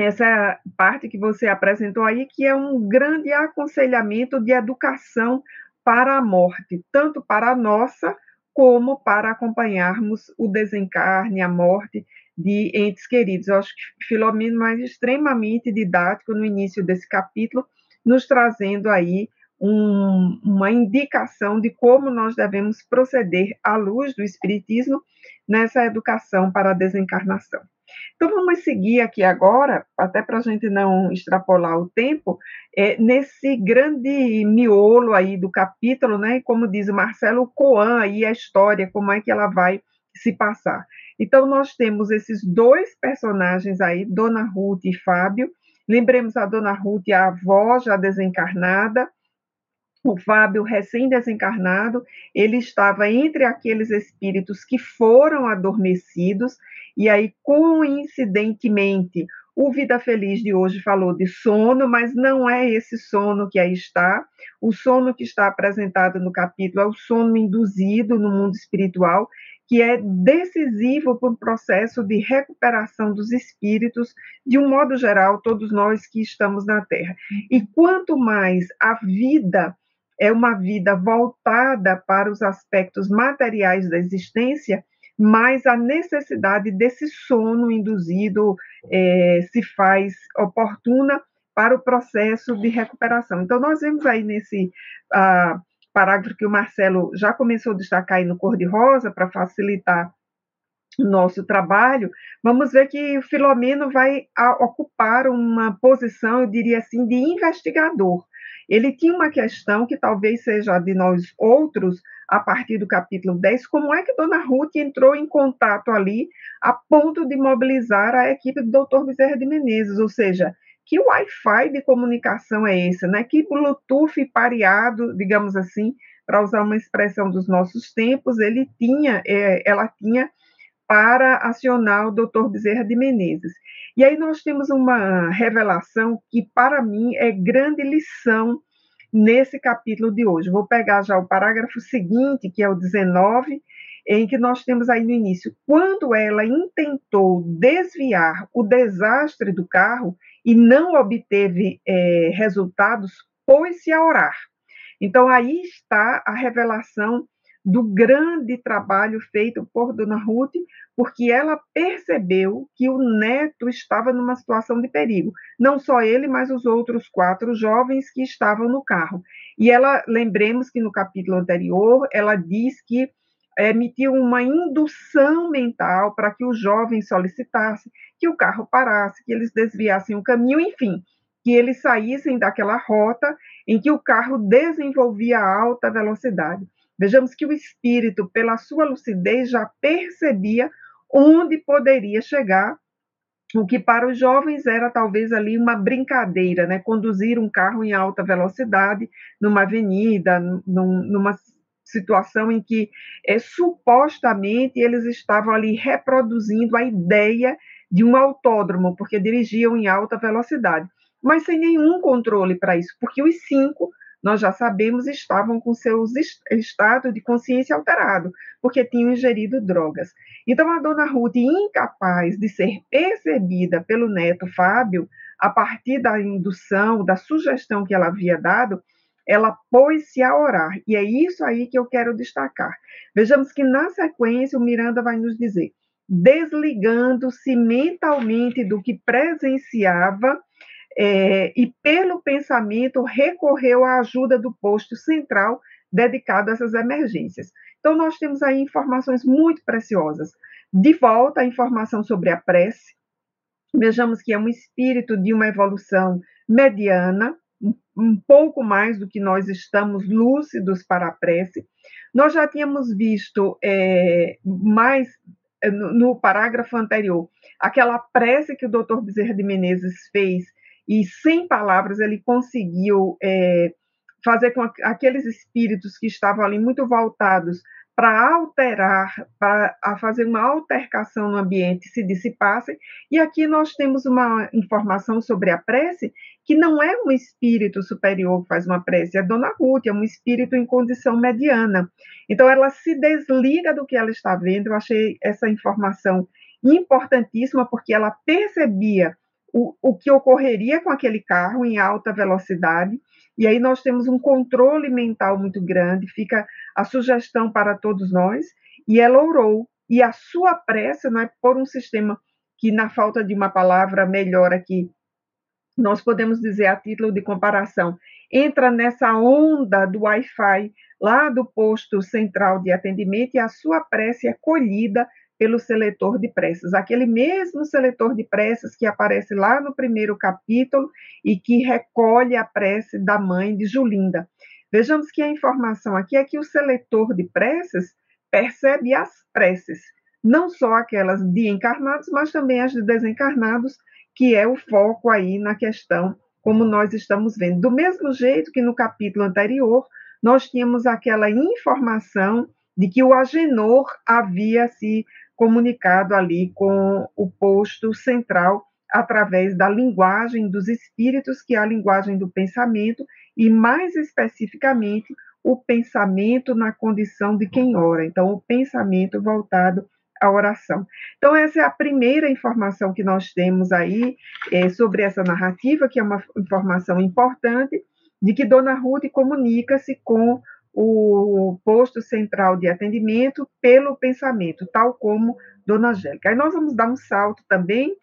essa parte que você apresentou aí, que é um grande aconselhamento de educação para a morte, tanto para a nossa como para acompanharmos o desencarne, a morte de entes queridos. Eu acho que Filomeno é extremamente didático no início desse capítulo, nos trazendo aí um, uma indicação de como nós devemos proceder à luz do Espiritismo nessa educação para a desencarnação. Então, vamos seguir aqui agora, até para a gente não extrapolar o tempo, é, nesse grande miolo aí do capítulo, né? Como diz o Marcelo Coan aí, a história, como é que ela vai se passar. Então, nós temos esses dois personagens aí, Dona Ruth e Fábio. Lembremos a Dona Ruth, a avó já desencarnada, o Fábio, recém-desencarnado, ele estava entre aqueles espíritos que foram adormecidos, e aí, coincidentemente, O Vida Feliz de hoje falou de sono, mas não é esse sono que aí está. O sono que está apresentado no capítulo é o sono induzido no mundo espiritual, que é decisivo para o processo de recuperação dos espíritos, de um modo geral, todos nós que estamos na Terra. E quanto mais a vida é uma vida voltada para os aspectos materiais da existência, mais a necessidade desse sono induzido é, se faz oportuna para o processo de recuperação. Então, nós vemos aí nesse uh, parágrafo que o Marcelo já começou a destacar aí no cor-de-rosa, para facilitar nosso trabalho, vamos ver que o Filomeno vai ocupar uma posição, eu diria assim, de investigador. Ele tinha uma questão que talvez seja de nós outros, a partir do capítulo 10, como é que Dona Ruth entrou em contato ali a ponto de mobilizar a equipe do Dr. Bezerra de Menezes, ou seja, que Wi-Fi de comunicação é esse, né? Que Bluetooth pareado, digamos assim, para usar uma expressão dos nossos tempos, ele tinha, é, ela tinha para acionar o Dr. Bezerra de Menezes. E aí nós temos uma revelação que, para mim, é grande lição nesse capítulo de hoje. Vou pegar já o parágrafo seguinte, que é o 19, em que nós temos aí no início, quando ela intentou desviar o desastre do carro e não obteve é, resultados, pôs-se a orar. Então aí está a revelação do grande trabalho feito por Dona Ruth, porque ela percebeu que o neto estava numa situação de perigo. Não só ele, mas os outros quatro jovens que estavam no carro. E ela, lembremos que no capítulo anterior, ela diz que emitiu uma indução mental para que os jovens solicitassem que o carro parasse, que eles desviassem o caminho, enfim, que eles saíssem daquela rota em que o carro desenvolvia alta velocidade. Vejamos que o espírito, pela sua lucidez, já percebia onde poderia chegar, o que para os jovens era talvez ali uma brincadeira, né? Conduzir um carro em alta velocidade numa avenida, num, numa situação em que é, supostamente eles estavam ali reproduzindo a ideia de um autódromo, porque dirigiam em alta velocidade, mas sem nenhum controle para isso, porque os cinco nós já sabemos, estavam com seus estado de consciência alterado, porque tinham ingerido drogas. Então, a dona Ruth, incapaz de ser percebida pelo neto Fábio, a partir da indução, da sugestão que ela havia dado, ela pôs-se a orar. E é isso aí que eu quero destacar. Vejamos que, na sequência, o Miranda vai nos dizer: desligando-se mentalmente do que presenciava é, e, pelo pensamento, recorreu à ajuda do posto central dedicado a essas emergências. Então, nós temos aí informações muito preciosas. De volta, a informação sobre a prece. Vejamos que é um espírito de uma evolução mediana, um pouco mais do que nós estamos lúcidos para a prece. Nós já tínhamos visto é, mais é, no parágrafo anterior aquela prece que o doutor Bezerra de Menezes fez e sem palavras ele conseguiu é, fazer com que aqueles espíritos que estavam ali muito voltados para alterar, para fazer uma altercação no ambiente se dissipassem. E aqui nós temos uma informação sobre a prece, que não é um espírito superior que faz uma prece, é Dona Ruth, é um espírito em condição mediana. Então ela se desliga do que ela está vendo. Eu achei essa informação importantíssima, porque ela percebia o, o que ocorreria com aquele carro em alta velocidade, e aí nós temos um controle mental muito grande, fica a sugestão para todos nós, e ela orou, e a sua pressa não é por um sistema que, na falta de uma palavra melhor aqui, nós podemos dizer a título de comparação, entra nessa onda do Wi-Fi lá do posto central de atendimento e a sua prece é colhida pelo seletor de preces, aquele mesmo seletor de preces que aparece lá no primeiro capítulo e que recolhe a prece da mãe de Julinda. Vejamos que a informação aqui é que o seletor de preces percebe as preces, não só aquelas de encarnados, mas também as de desencarnados, que é o foco aí na questão, como nós estamos vendo. Do mesmo jeito que no capítulo anterior, nós tínhamos aquela informação de que o Agenor havia se comunicado ali com o posto central através da linguagem dos espíritos, que é a linguagem do pensamento, e mais especificamente o pensamento na condição de quem ora. Então, o pensamento voltado à oração. Então, essa é a primeira informação que nós temos aí é, sobre essa narrativa, que é uma informação importante, de que Dona Ruth comunica-se com o posto central de atendimento pelo pensamento, tal como Dona Angélica. Aí nós vamos dar um salto também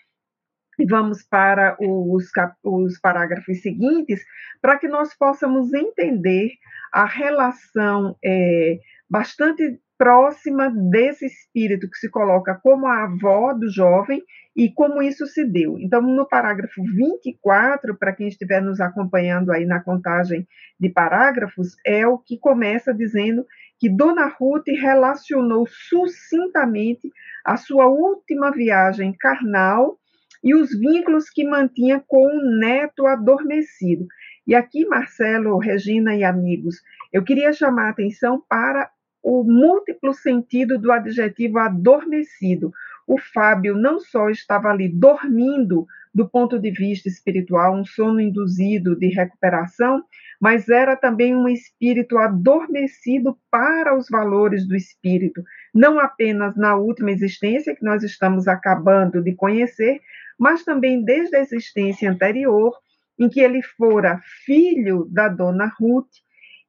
e vamos para os, os parágrafos seguintes para que nós possamos entender a relação é, bastante próxima desse espírito que se coloca como a avó do jovem e como isso se deu. Então, no parágrafo 24, para quem estiver nos acompanhando aí na contagem de parágrafos, é o que começa dizendo que Dona Ruth relacionou sucintamente a sua última viagem carnal e os vínculos que mantinha com o neto adormecido. E aqui, Marcelo, Regina e amigos, eu queria chamar a atenção para o múltiplo sentido do adjetivo adormecido. O Fábio não só estava ali dormindo do ponto de vista espiritual, um sono induzido de recuperação, mas era também um espírito adormecido para os valores do espírito, não apenas na última existência que nós estamos acabando de conhecer, mas também desde a existência anterior, em que ele fora filho da dona Ruth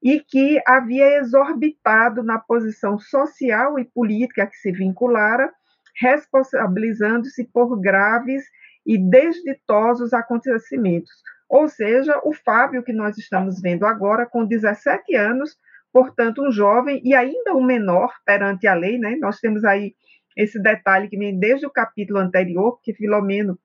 e que havia exorbitado na posição social e política que se vinculara, responsabilizando-se por graves e desditosos acontecimentos. Ou seja, o Fábio que nós estamos vendo agora, com 17 anos, portanto, um jovem e ainda um menor perante a lei, né? Nós temos aí esse detalhe que vem desde o capítulo anterior, que Filomeno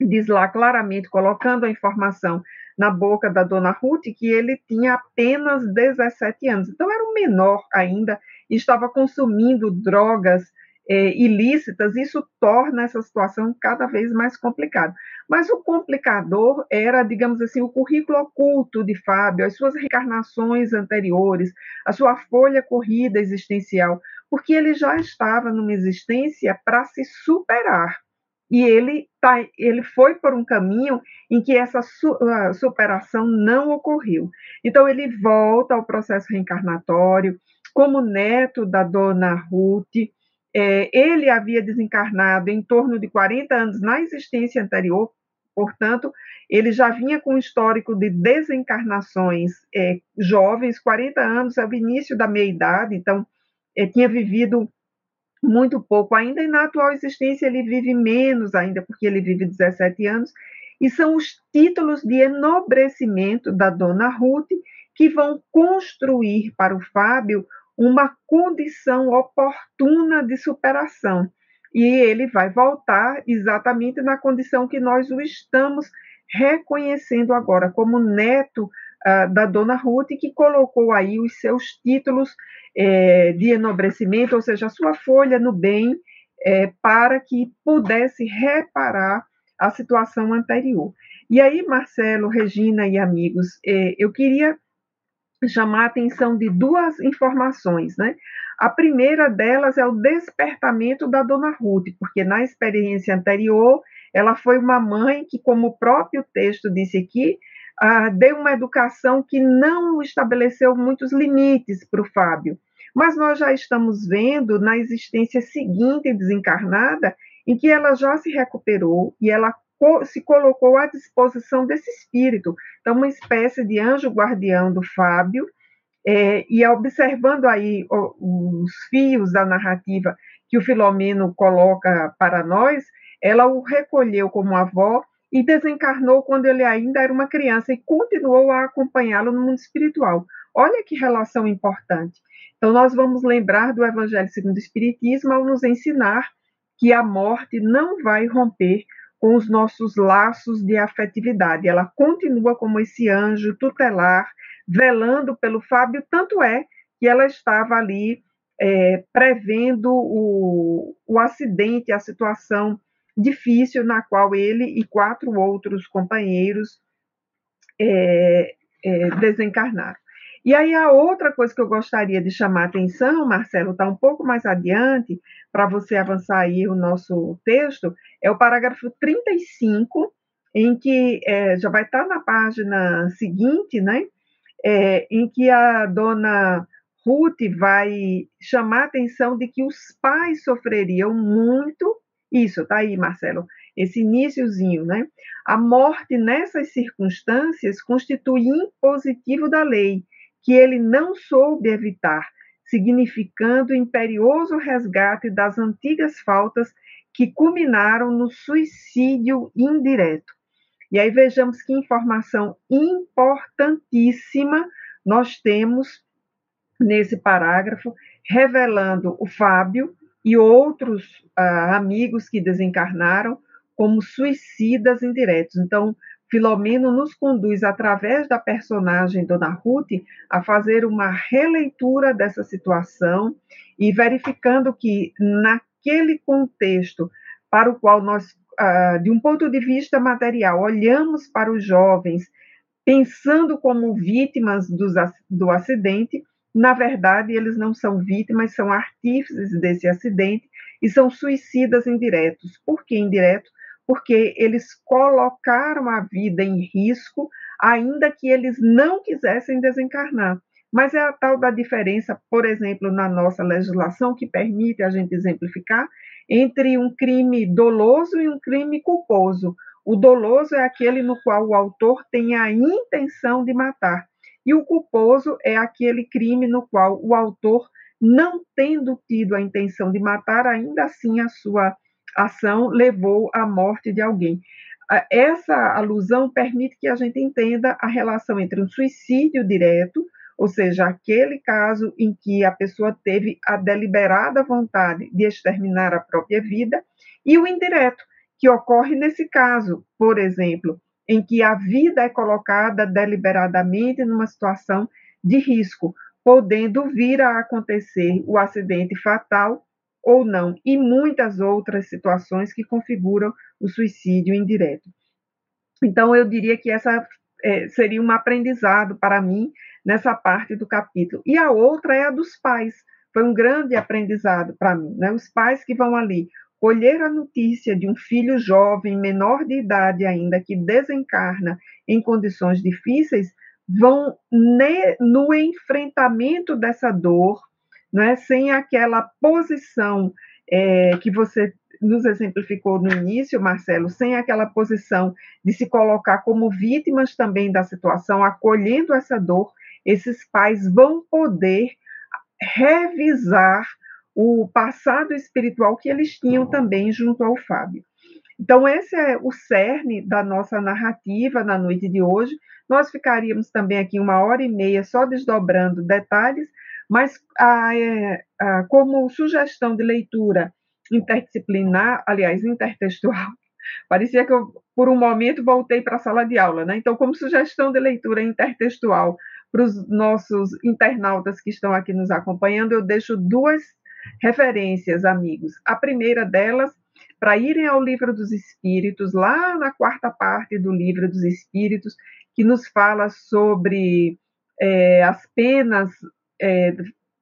diz lá claramente, colocando a informação na boca da dona Ruth, que ele tinha apenas 17 anos. Então, era um menor ainda e estava consumindo drogas é, ilícitas. Isso torna essa situação cada vez mais complicada. Mas o complicador era, digamos assim, o currículo oculto de Fábio, as suas reencarnações anteriores, a sua folha corrida existencial, porque ele já estava numa existência para se superar e ele, tá, ele foi por um caminho em que essa su, superação não ocorreu. Então, ele volta ao processo reencarnatório, como neto da dona Ruth. É, ele havia desencarnado em torno de 40 anos na existência anterior, portanto, ele já vinha com um histórico de desencarnações é, jovens, 40 anos é o início da meia-idade, então, é, tinha vivido muito pouco ainda, e na atual existência ele vive menos ainda, porque ele vive 17 anos, e são os títulos de enobrecimento da dona Ruth que vão construir para o Fábio uma condição oportuna de superação. E ele vai voltar exatamente na condição que nós o estamos reconhecendo agora, como neto da dona Ruth, que colocou aí os seus títulos é, de enobrecimento, ou seja, a sua folha no bem, é, para que pudesse reparar a situação anterior. E aí, Marcelo, Regina e amigos, é, eu queria chamar a atenção de duas informações, né? A primeira delas é o despertamento da dona Ruth, porque na experiência anterior ela foi uma mãe que, como o próprio texto disse aqui, ah, deu uma educação que não estabeleceu muitos limites para o Fábio. Mas nós já estamos vendo na existência seguinte desencarnada, em que ela já se recuperou e ela se colocou à disposição desse espírito. Então, uma espécie de anjo guardião do Fábio, é, e observando aí os fios da narrativa que o Filomeno coloca para nós, ela o recolheu como avó e desencarnou quando ele ainda era uma criança e continuou a acompanhá-lo no mundo espiritual. Olha que relação importante. Então, nós vamos lembrar do Evangelho segundo o Espiritismo ao nos ensinar que a morte não vai romper com os nossos laços de afetividade. Ela continua como esse anjo tutelar, velando pelo Fábio, tanto é que ela estava ali é, prevendo o, o acidente, a situação difícil na qual ele e quatro outros companheiros é, é, desencarnaram. E aí a outra coisa que eu gostaria de chamar a atenção, Marcelo, está um pouco mais adiante, para você avançar aí o nosso texto, é o parágrafo 35, em que é, já vai estar tá na página seguinte, né? É, em que a dona Ruth vai chamar a atenção de que os pais sofreriam muito. Isso, tá aí, Marcelo, esse iníciozinho, né? A morte nessas circunstâncias constitui impositivo da lei, que ele não soube evitar, significando o imperioso resgate das antigas faltas que culminaram no suicídio indireto. E aí vejamos que informação importantíssima nós temos nesse parágrafo, revelando o Fábio e outros uh, amigos que desencarnaram como suicidas indiretos. Então, Filomeno nos conduz, através da personagem Dona Ruth, a fazer uma releitura dessa situação e verificando que, naquele contexto para o qual nós, ah, de um ponto de vista material, olhamos para os jovens pensando como vítimas do acidente, na verdade, eles não são vítimas, são artífices desse acidente e são suicidas indiretos. Por que indiretos? porque eles colocaram a vida em risco, ainda que eles não quisessem desencarnar. Mas é a tal da diferença, por exemplo, na nossa legislação, que permite a gente exemplificar, entre um crime doloso e um crime culposo. O doloso é aquele no qual o autor tem a intenção de matar, e o culposo é aquele crime no qual o autor, não tendo tido a intenção de matar, ainda assim a sua ação levou à morte de alguém. Essa alusão permite que a gente entenda a relação entre um suicídio direto, ou seja, aquele caso em que a pessoa teve a deliberada vontade de exterminar a própria vida, e o indireto, que ocorre nesse caso, por exemplo, em que a vida é colocada deliberadamente numa situação de risco, podendo vir a acontecer o acidente fatal ou não, e muitas outras situações que configuram o suicídio indireto. Então, eu diria que essa é, seria um aprendizado para mim nessa parte do capítulo. E a outra é a dos pais. Foi um grande aprendizado para mim. Né? Os pais que vão ali colher a notícia de um filho jovem, menor de idade ainda, que desencarna em condições difíceis, vão no enfrentamento dessa dor, é sem aquela posição é, que você nos exemplificou no início, Marcelo, sem aquela posição de se colocar como vítimas também da situação, acolhendo essa dor, esses pais vão poder revisar o passado espiritual que eles tinham também junto ao Fábio. Então, esse é o cerne da nossa narrativa na noite de hoje. Nós ficaríamos também aqui uma hora e meia só desdobrando detalhes, mas a, é, a, como sugestão de leitura interdisciplinar, aliás, intertextual, parecia que eu, por um momento, voltei para a sala de aula, né? Então, como sugestão de leitura intertextual para os nossos internautas que estão aqui nos acompanhando, eu deixo duas referências, amigos. A primeira delas, para irem ao Livro dos Espíritos, lá na quarta parte do Livro dos Espíritos, que nos fala sobre é, as penas é,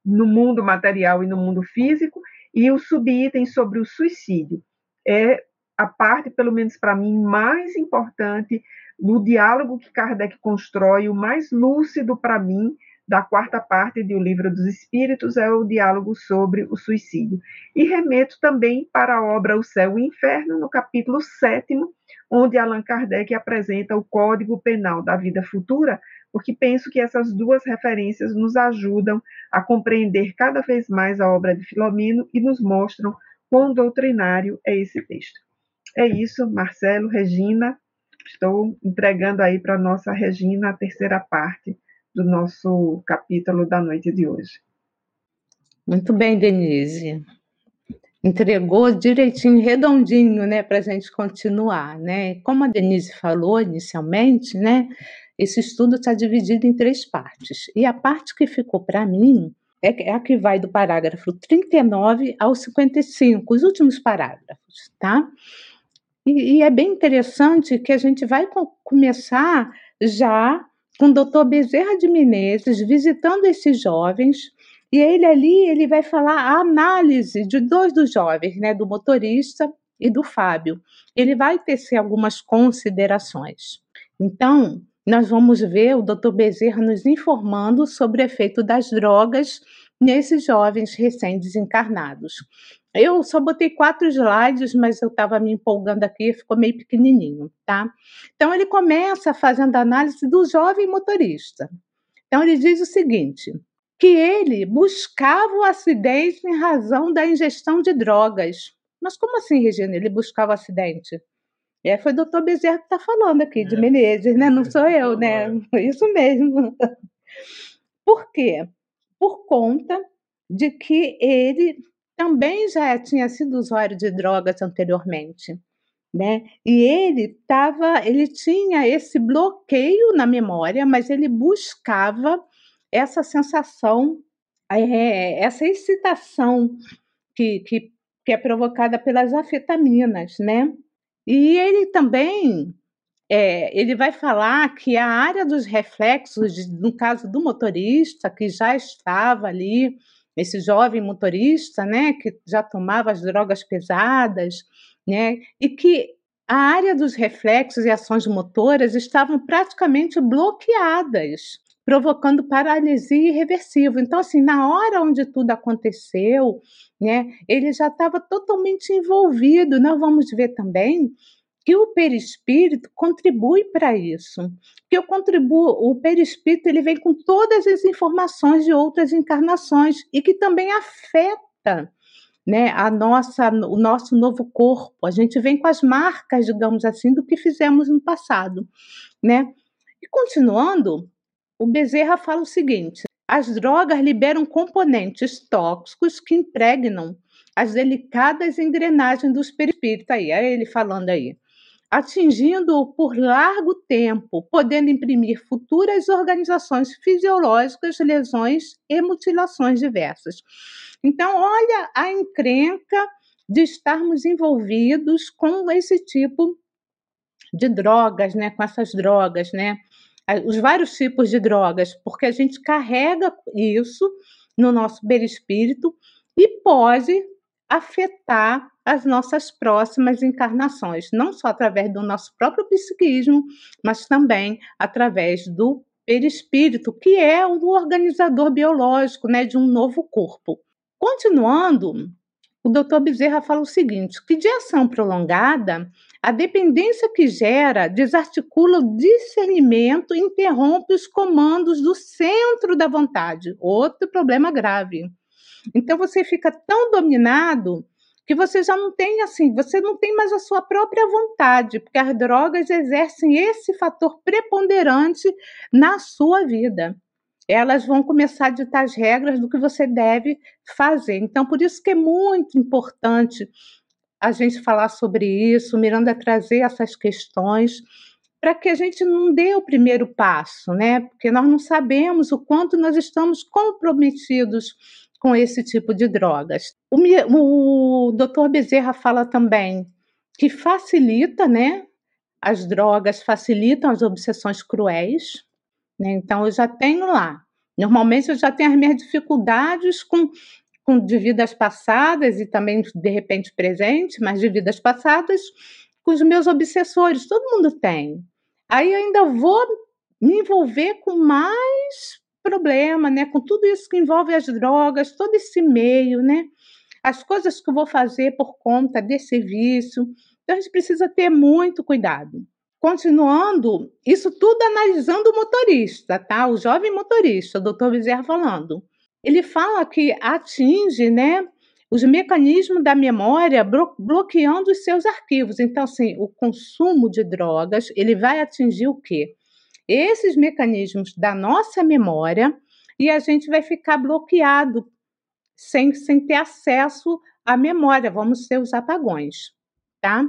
no mundo material e no mundo físico, e o subitem sobre o suicídio. É a parte, pelo menos para mim, mais importante do diálogo que Kardec constrói, o mais lúcido para mim da quarta parte do Livro dos Espíritos é o diálogo sobre o suicídio. E remeto também para a obra O Céu e o Inferno, no capítulo 7, onde Allan Kardec apresenta o Código Penal da Vida Futura, porque penso que essas duas referências nos ajudam a compreender cada vez mais a obra de Filomeno e nos mostram quão doutrinário é esse texto. É isso, Marcelo, Regina, estou entregando aí para a nossa Regina a terceira parte do nosso capítulo da noite de hoje. Muito bem, Denise. Entregou direitinho, redondinho, né, para a gente continuar, né? Como a Denise falou inicialmente, né, esse estudo está dividido em três partes. E a parte que ficou para mim é, é a que vai do parágrafo 39 ao 55, os últimos parágrafos, tá? E, e é bem interessante que a gente vai começar já com o doutor Bezerra de Menezes visitando esses jovens, e ele ali ele vai falar a análise de dois dos jovens, né, do motorista e do Fábio. Ele vai tecer algumas considerações. Então, nós vamos ver o doutor Bezerra nos informando sobre o efeito das drogas nesses jovens recém-desencarnados. Eu só botei quatro slides, mas eu estava me empolgando aqui, ficou meio pequenininho, tá? Então ele começa fazendo análise do jovem motorista. Então ele diz o seguinte: que ele buscava o acidente em razão da ingestão de drogas. Mas como assim, Regina? Ele buscava o acidente? É, foi o doutor Bezerra que está falando aqui, de é. Menezes, né? Não sou eu, né? Foi isso mesmo. Por quê? Por conta de que ele também já tinha sido usuário de drogas anteriormente, né? E ele tava, ele tinha esse bloqueio na memória, mas ele buscava essa sensação, é, essa excitação que, que, que é provocada pelas afetaminas, né? E ele também é, ele vai falar que a área dos reflexos, no caso do motorista, que já estava ali esse jovem motorista, né, que já tomava as drogas pesadas, né, e que a área dos reflexos e ações motoras estavam praticamente bloqueadas, provocando paralisia irreversível. Então, assim, na hora onde tudo aconteceu, né, ele já estava totalmente envolvido. Nós vamos ver também que o perispírito contribui para isso. Que o, contribu o perispírito ele vem com todas as informações de outras encarnações e que também afeta né, a nossa, o nosso novo corpo. A gente vem com as marcas, digamos assim, do que fizemos no passado, né? E continuando, o Bezerra fala o seguinte: as drogas liberam componentes tóxicos que impregnam as delicadas engrenagens dos perispíritos. Aí, ele falando aí atingindo-o por largo tempo, podendo imprimir futuras organizações fisiológicas, lesões e mutilações diversas. Então, olha a encrenca de estarmos envolvidos com esse tipo de drogas, né, com essas drogas, né, os vários tipos de drogas, porque a gente carrega isso no nosso perispírito e pode afetar as nossas próximas encarnações, não só através do nosso próprio psiquismo, mas também através do perispírito, que é o organizador biológico né, de um novo corpo. Continuando, o doutor Bezerra fala o seguinte: que de ação prolongada, a dependência que gera desarticula o discernimento e interrompe os comandos do centro da vontade. Outro problema grave. Então você fica tão dominado que você já não tem assim, você não tem mais a sua própria vontade, porque as drogas exercem esse fator preponderante na sua vida. Elas vão começar a ditar as regras do que você deve fazer. Então, por isso que é muito importante a gente falar sobre isso, Miranda trazer essas questões para que a gente não dê o primeiro passo, né? Porque nós não sabemos o quanto nós estamos comprometidos com esse tipo de drogas. O, o doutor Bezerra fala também que facilita, né? As drogas facilitam as obsessões cruéis. Né? Então, eu já tenho lá. Normalmente, eu já tenho as minhas dificuldades com, com de vidas passadas e também, de repente, presente, mas de vidas passadas com os meus obsessores. Todo mundo tem. Aí, ainda vou me envolver com mais problema, né? Com tudo isso que envolve as drogas, todo esse meio, né? As coisas que eu vou fazer por conta desse vício. Então a gente precisa ter muito cuidado. Continuando, isso tudo analisando o motorista, tá? O jovem motorista, o doutor Bezerra falando. Ele fala que atinge, né? Os mecanismos da memória bloqueando os seus arquivos. Então, assim, o consumo de drogas, ele vai atingir o quê? Esses mecanismos da nossa memória e a gente vai ficar bloqueado sem, sem ter acesso à memória, vamos ter os apagões, tá?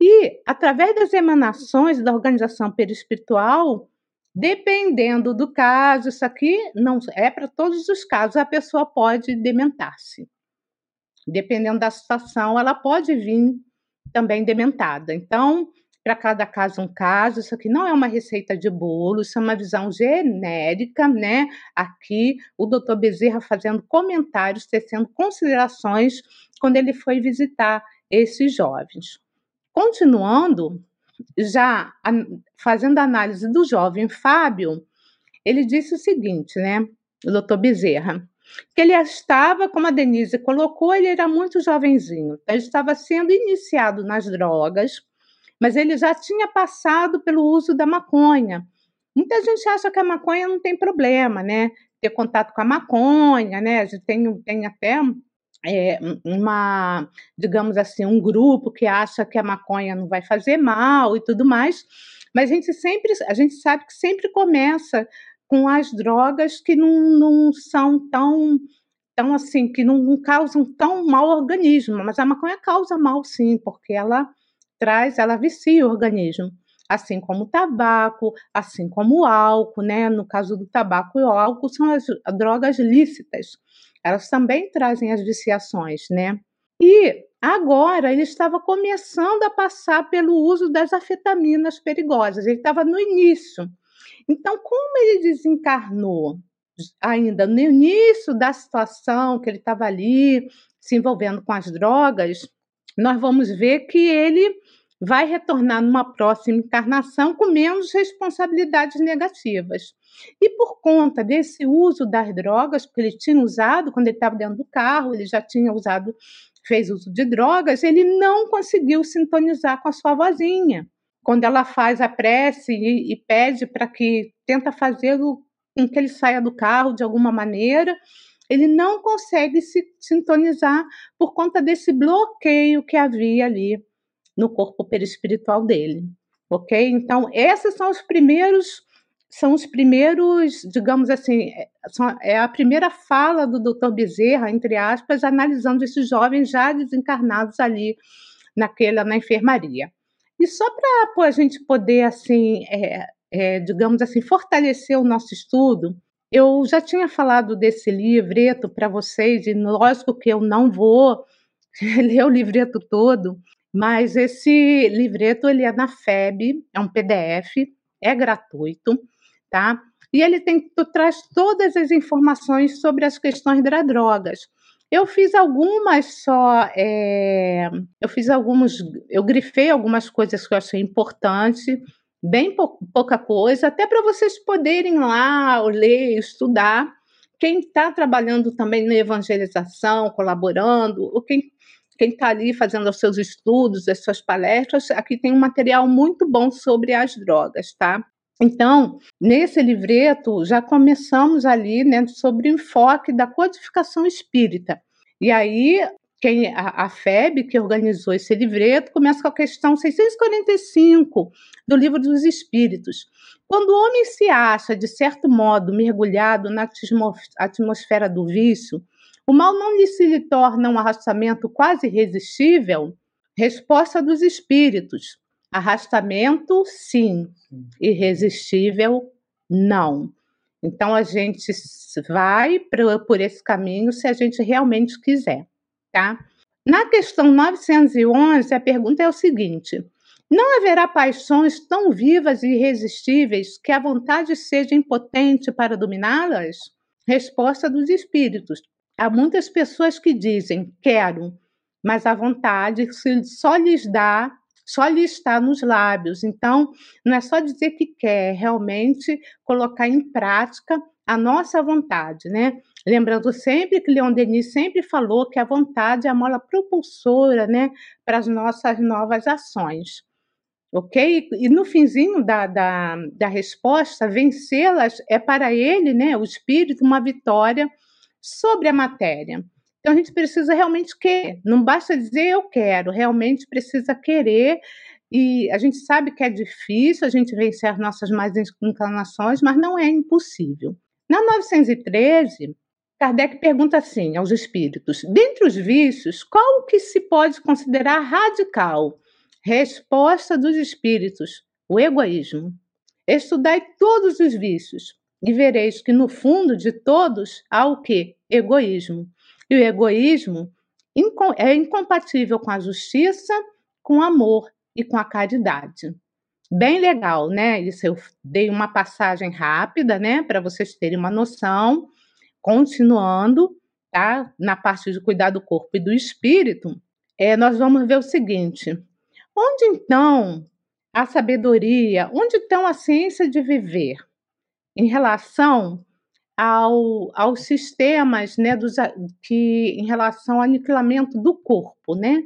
E através das emanações da organização perispiritual, dependendo do caso, isso aqui não é para todos os casos, a pessoa pode dementar-se. Dependendo da situação, ela pode vir também dementada. Então, para cada caso um caso. Isso aqui não é uma receita de bolo, isso é uma visão genérica, né? Aqui o doutor Bezerra fazendo comentários, tecendo considerações quando ele foi visitar esses jovens. Continuando, já fazendo análise do jovem Fábio, ele disse o seguinte, né? Doutor Bezerra que ele estava, como a Denise colocou, ele era muito jovenzinho, ele estava sendo iniciado nas drogas, mas ele já tinha passado pelo uso da maconha. Muita gente acha que a maconha não tem problema, né? Ter contato com a maconha, né? A gente tem, tem até é, uma, digamos assim, um grupo que acha que a maconha não vai fazer mal e tudo mais, mas a gente sempre, a gente sabe que sempre começa com as drogas que não, não são tão, tão assim, que não, causam tão mal ao organismo, mas a maconha causa mal sim, porque ela traz, ela vicia o organismo, assim como o tabaco, assim como o álcool, né? No caso do tabaco e o álcool são as drogas lícitas. Elas também trazem as viciações, né? E agora ele estava começando a passar pelo uso das afetaminas perigosas. Ele estava no início. Então, como ele desencarnou ainda no início da situação que ele estava ali se envolvendo com as drogas, nós vamos ver que ele vai retornar numa próxima encarnação com menos responsabilidades negativas. E por conta desse uso das drogas, porque ele tinha usado quando ele estava dentro do carro, ele já tinha usado, fez uso de drogas, ele não conseguiu sintonizar com a sua vozinha. Quando ela faz a prece e, e pede para que tenta fazê-lo com que ele saia do carro de alguma maneira, ele não consegue se sintonizar por conta desse bloqueio que havia ali no corpo perispiritual dele, ok? Então, esses são os primeiros, são os primeiros, digamos assim, é, a primeira fala do Dr. Bezerra, entre aspas, analisando esses jovens já desencarnados ali naquela, na enfermaria. E só para a gente poder, assim, é, é, digamos assim, fortalecer o nosso estudo, eu já tinha falado desse livreto para vocês, e lógico que eu não vou ler o livreto todo, mas esse livreto ele é na FEB, é um PDF, é gratuito, tá? E ele tem, traz todas as informações sobre as questões das drogas. Eu fiz algumas só, é, eu fiz alguns, eu grifei algumas coisas que eu achei importantes, bem pou, pouca coisa, até para vocês poderem lá ler, estudar. Quem está trabalhando também na evangelização, colaborando, ou quem quem está ali fazendo os seus estudos, as suas palestras, aqui tem um material muito bom sobre as drogas, tá? Então, nesse livreto, já começamos ali né, sobre o enfoque da codificação espírita. E aí, quem, a, a FEB, que organizou esse livreto, começa com a questão 645 do Livro dos Espíritos. Quando o homem se acha, de certo modo, mergulhado na atmosfera do vício, o mal não lhe se lhe torna um arrastamento quase irresistível? Resposta dos espíritos: arrastamento, sim, irresistível, não. Então a gente vai por esse caminho se a gente realmente quiser tá? Na questão 911, a pergunta é o seguinte: não haverá paixões tão vivas e irresistíveis que a vontade seja impotente para dominá-las? Resposta dos espíritos. Há muitas pessoas que dizem quero, mas a vontade só lhes dá, só lhe está nos lábios. Então, não é só dizer que quer, realmente colocar em prática a nossa vontade, né? Lembrando sempre que Leon Denis sempre falou que a vontade é a mola propulsora, né, para as nossas novas ações. Ok? E no finzinho da, da, da resposta, vencê-las é para ele, né, o espírito, uma vitória sobre a matéria. Então a gente precisa realmente querer, não basta dizer eu quero, realmente precisa querer. E a gente sabe que é difícil a gente vencer as nossas mais inclinações, mas não é impossível. Na 913, Kardec pergunta assim aos espíritos: dentre os vícios, qual que se pode considerar radical? Resposta dos espíritos: o egoísmo. Estudai todos os vícios e vereis que no fundo de todos há o que? Egoísmo. E o egoísmo é incompatível com a justiça, com o amor e com a caridade. Bem legal, né? Isso eu dei uma passagem rápida, né, para vocês terem uma noção. Continuando, tá? Na parte de cuidar do corpo e do espírito, é, nós vamos ver o seguinte: onde então a sabedoria, onde estão a ciência de viver em relação ao, aos sistemas, né, dos, que em relação ao aniquilamento do corpo, né?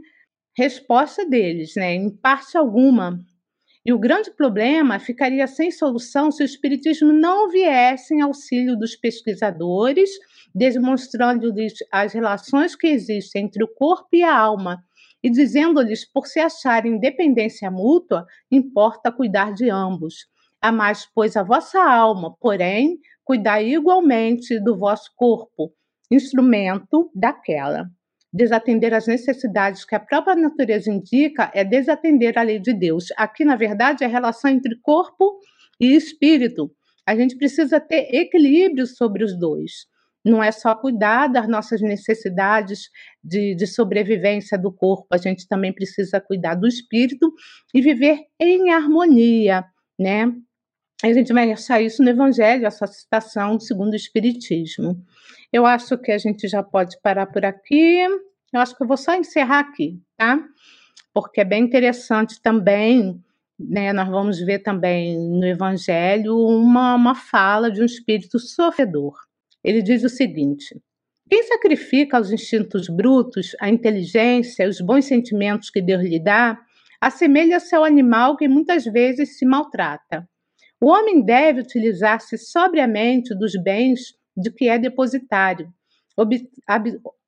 Resposta deles, né, em parte alguma. E o grande problema ficaria sem solução se o espiritismo não viesse em auxílio dos pesquisadores, demonstrando-lhes as relações que existem entre o corpo e a alma e dizendo-lhes por se acharem independência mútua, importa cuidar de ambos. Amais, pois, a vossa alma, porém, cuidai igualmente do vosso corpo, instrumento daquela. Desatender às necessidades que a própria natureza indica é desatender a lei de Deus. Aqui, na verdade, é a relação entre corpo e espírito. A gente precisa ter equilíbrio sobre os dois. Não é só cuidar das nossas necessidades de, de sobrevivência do corpo, a gente também precisa cuidar do espírito e viver em harmonia, né? A gente vai achar isso no Evangelho, essa citação segundo o Espiritismo. Eu acho que a gente já pode parar por aqui. Eu acho que eu vou só encerrar aqui, tá? Porque é bem interessante também, né? Nós vamos ver também no Evangelho uma, uma fala de um espírito sofredor. Ele diz o seguinte: quem sacrifica aos instintos brutos, a inteligência, os bons sentimentos que Deus lhe dá, assemelha-se ao animal que muitas vezes se maltrata. O homem deve utilizar-se sobriamente dos bens de que é depositário,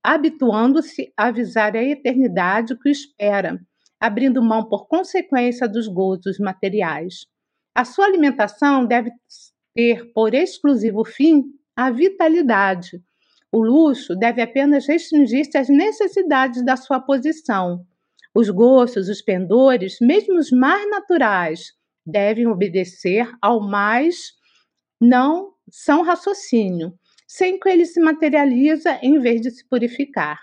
habituando-se a avisar a eternidade que o espera, abrindo mão por consequência dos gozos materiais. A sua alimentação deve ter por exclusivo fim a vitalidade. O luxo deve apenas restringir-se às necessidades da sua posição. Os gostos, os pendores, mesmo os mais naturais, devem obedecer ao mais não são raciocínio, sem que ele se materializa em vez de se purificar.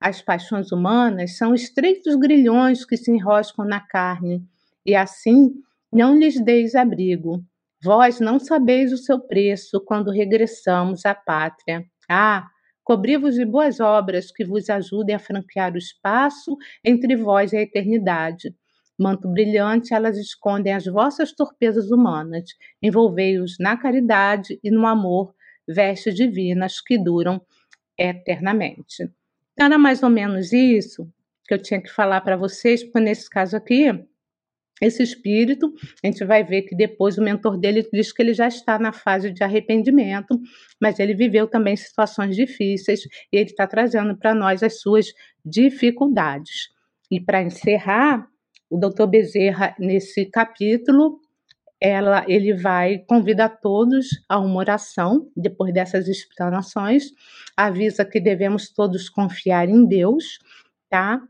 As paixões humanas são estreitos grilhões que se enroscam na carne, e assim não lhes deis abrigo. Vós não sabeis o seu preço quando regressamos à pátria. Ah, cobri-vos de boas obras que vos ajudem a franquear o espaço entre vós e a eternidade Manto brilhante, elas escondem as vossas torpezas humanas. Envolvei-os na caridade e no amor, vestes divinas que duram eternamente. Então, era mais ou menos isso que eu tinha que falar para vocês, porque nesse caso aqui, esse espírito, a gente vai ver que depois o mentor dele diz que ele já está na fase de arrependimento, mas ele viveu também situações difíceis e ele está trazendo para nós as suas dificuldades. E para encerrar, o doutor Bezerra, nesse capítulo, ela, ele vai convidar todos a uma oração, depois dessas explanações, avisa que devemos todos confiar em Deus, tá?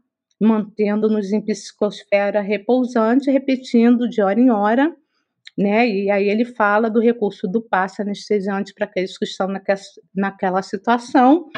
Mantendo-nos em psicosfera repousante, repetindo de hora em hora, né? E aí ele fala do recurso do passe anestesiante para aqueles que estão naquela situação,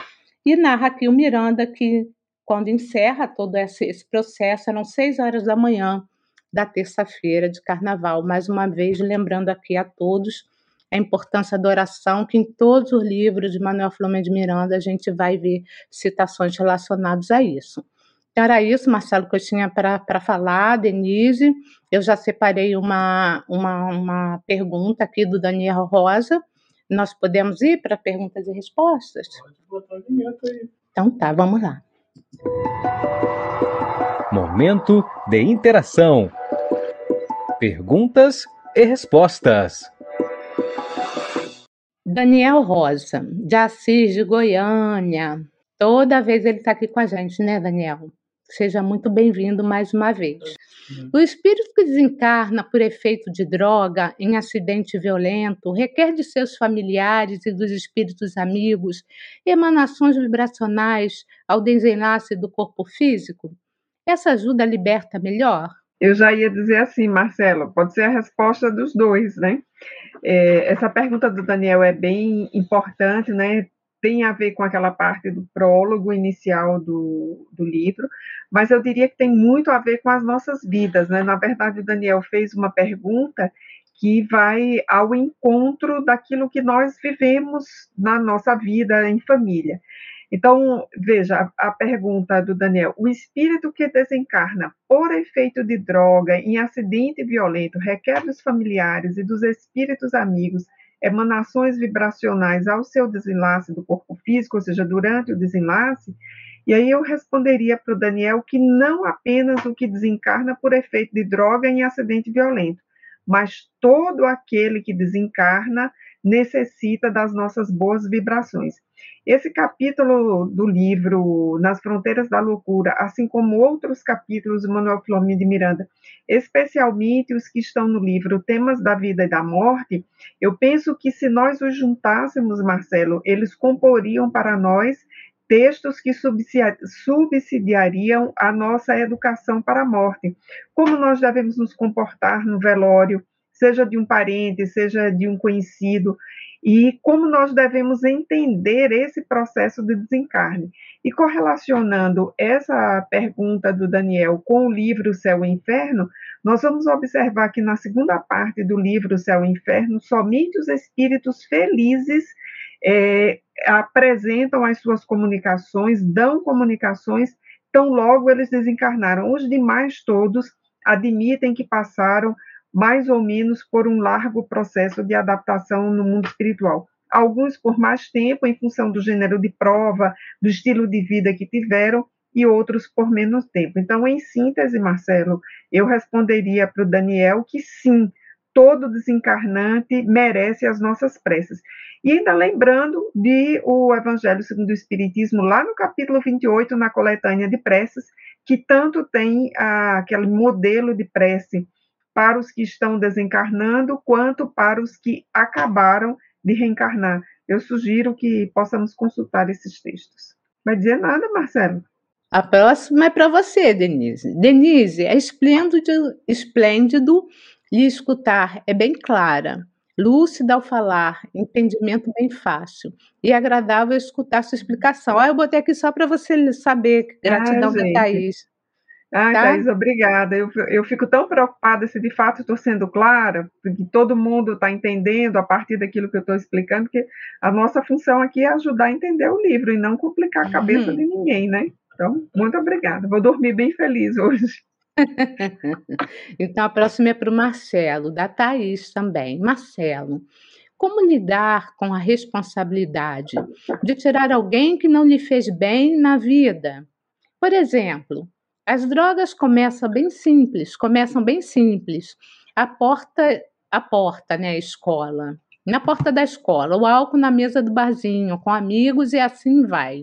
e narra aqui o Miranda que quando encerra todo esse, esse processo, eram seis horas da manhã da terça-feira de carnaval. Mais uma vez, lembrando aqui a todos a importância da oração, que em todos os livros de Manuel Flamengo de Miranda a gente vai ver citações relacionadas a isso. Então, era isso, Marcelo, que eu tinha para falar, Denise. Eu já separei uma, uma, uma pergunta aqui do Daniel Rosa. Nós podemos ir para perguntas e respostas? Pode botar a vinheta aí. Então tá, vamos lá. Momento de interação. Perguntas e respostas. Daniel Rosa, de Assis de Goiânia. Toda vez ele está aqui com a gente, né, Daniel? Seja muito bem-vindo mais uma vez. Uhum. O espírito que desencarna por efeito de droga em acidente violento requer de seus familiares e dos espíritos amigos emanações vibracionais ao desenlace do corpo físico? Essa ajuda liberta melhor? Eu já ia dizer assim, Marcelo, pode ser a resposta dos dois, né? É, essa pergunta do Daniel é bem importante, né? tem a ver com aquela parte do prólogo inicial do, do livro, mas eu diria que tem muito a ver com as nossas vidas, né? Na verdade, o Daniel fez uma pergunta que vai ao encontro daquilo que nós vivemos na nossa vida em família. Então, veja a, a, pergunta do Daniel: o espírito que desencarna por efeito de droga em acidente violento requer dos familiares e dos espíritos amigos emanações vibracionais ao seu desenlace do corpo físico, ou seja, durante o desenlace? E aí eu responderia para o Daniel que não apenas o que desencarna por efeito de droga em acidente violento, mas todo aquele que desencarna necessita das nossas boas vibrações. Esse capítulo do livro Nas Fronteiras da Loucura, assim como outros capítulos do Manuel Filomeno de Miranda, especialmente os que estão no livro Temas da Vida e da Morte, eu penso que se nós os juntássemos, Marcelo, eles comporiam para nós textos que subsidiariam a nossa educação para a morte. Como nós devemos nos comportar no velório, seja de um parente, seja de um conhecido, e como nós devemos entender esse processo de desencarne. E correlacionando essa pergunta do Daniel com o livro Céu e Inferno, nós vamos observar que na segunda parte do livro Céu e Inferno, somente os espíritos felizes é, apresentam as suas comunicações, dão comunicações, tão logo eles desencarnaram. Os demais todos admitem que passaram mais ou menos por um largo processo de adaptação no mundo espiritual. Alguns por mais tempo, em função do gênero de prova, do estilo de vida que tiveram, e outros por menos tempo. Então, em síntese, Marcelo, eu responderia para o Daniel que sim, todo desencarnante merece as nossas preces. E ainda lembrando de o Evangelho segundo o Espiritismo, lá no capítulo 28, na coletânea de preces, que tanto tem ah, aquele modelo de prece para os que estão desencarnando, quanto para os que acabaram de reencarnar. Eu sugiro que possamos consultar esses textos. Vai dizer nada, Marcelo? A próxima é para você, Denise. Denise, é esplêndido, esplêndido lhe escutar, é bem clara, lúcida ao falar, entendimento bem fácil e agradável escutar sua explicação. Ah, eu botei aqui só para você saber. Gratidão ah, da Thaís. Ai, tá? Thaís, obrigada. Eu, eu fico tão preocupada se de fato estou sendo clara, porque todo mundo está entendendo a partir daquilo que eu estou explicando, que a nossa função aqui é ajudar a entender o livro e não complicar a cabeça uhum. de ninguém, né? Então, muito obrigada. Vou dormir bem feliz hoje. então, a próxima é para o Marcelo, da Thaís também. Marcelo, como lidar com a responsabilidade de tirar alguém que não lhe fez bem na vida? Por exemplo, as drogas começam bem simples, começam bem simples. A porta, a porta, né, a escola. Na porta da escola, o álcool na mesa do barzinho, com amigos e assim vai.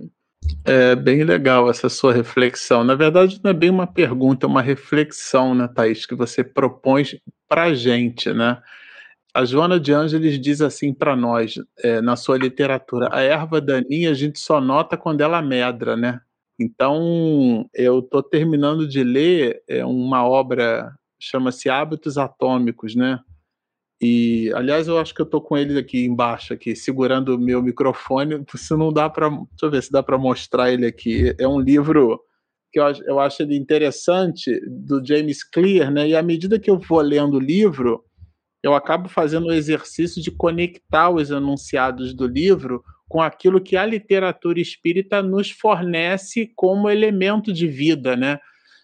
É bem legal essa sua reflexão. Na verdade, não é bem uma pergunta, é uma reflexão, né, Thaís, que você propõe para a gente, né? A Joana de Ângeles diz assim para nós, é, na sua literatura, a erva daninha a gente só nota quando ela medra, né? Então, eu estou terminando de ler é, uma obra chama-se Hábitos Atômicos, né? E, aliás, eu acho que eu estou com ele aqui embaixo, aqui, segurando o meu microfone. Se não dá para, deixa eu ver se dá para mostrar ele aqui. É um livro que eu, eu acho ele interessante do James Clear, né? E à medida que eu vou lendo o livro, eu acabo fazendo o exercício de conectar os enunciados do livro com aquilo que a literatura espírita nos fornece como elemento de vida, né?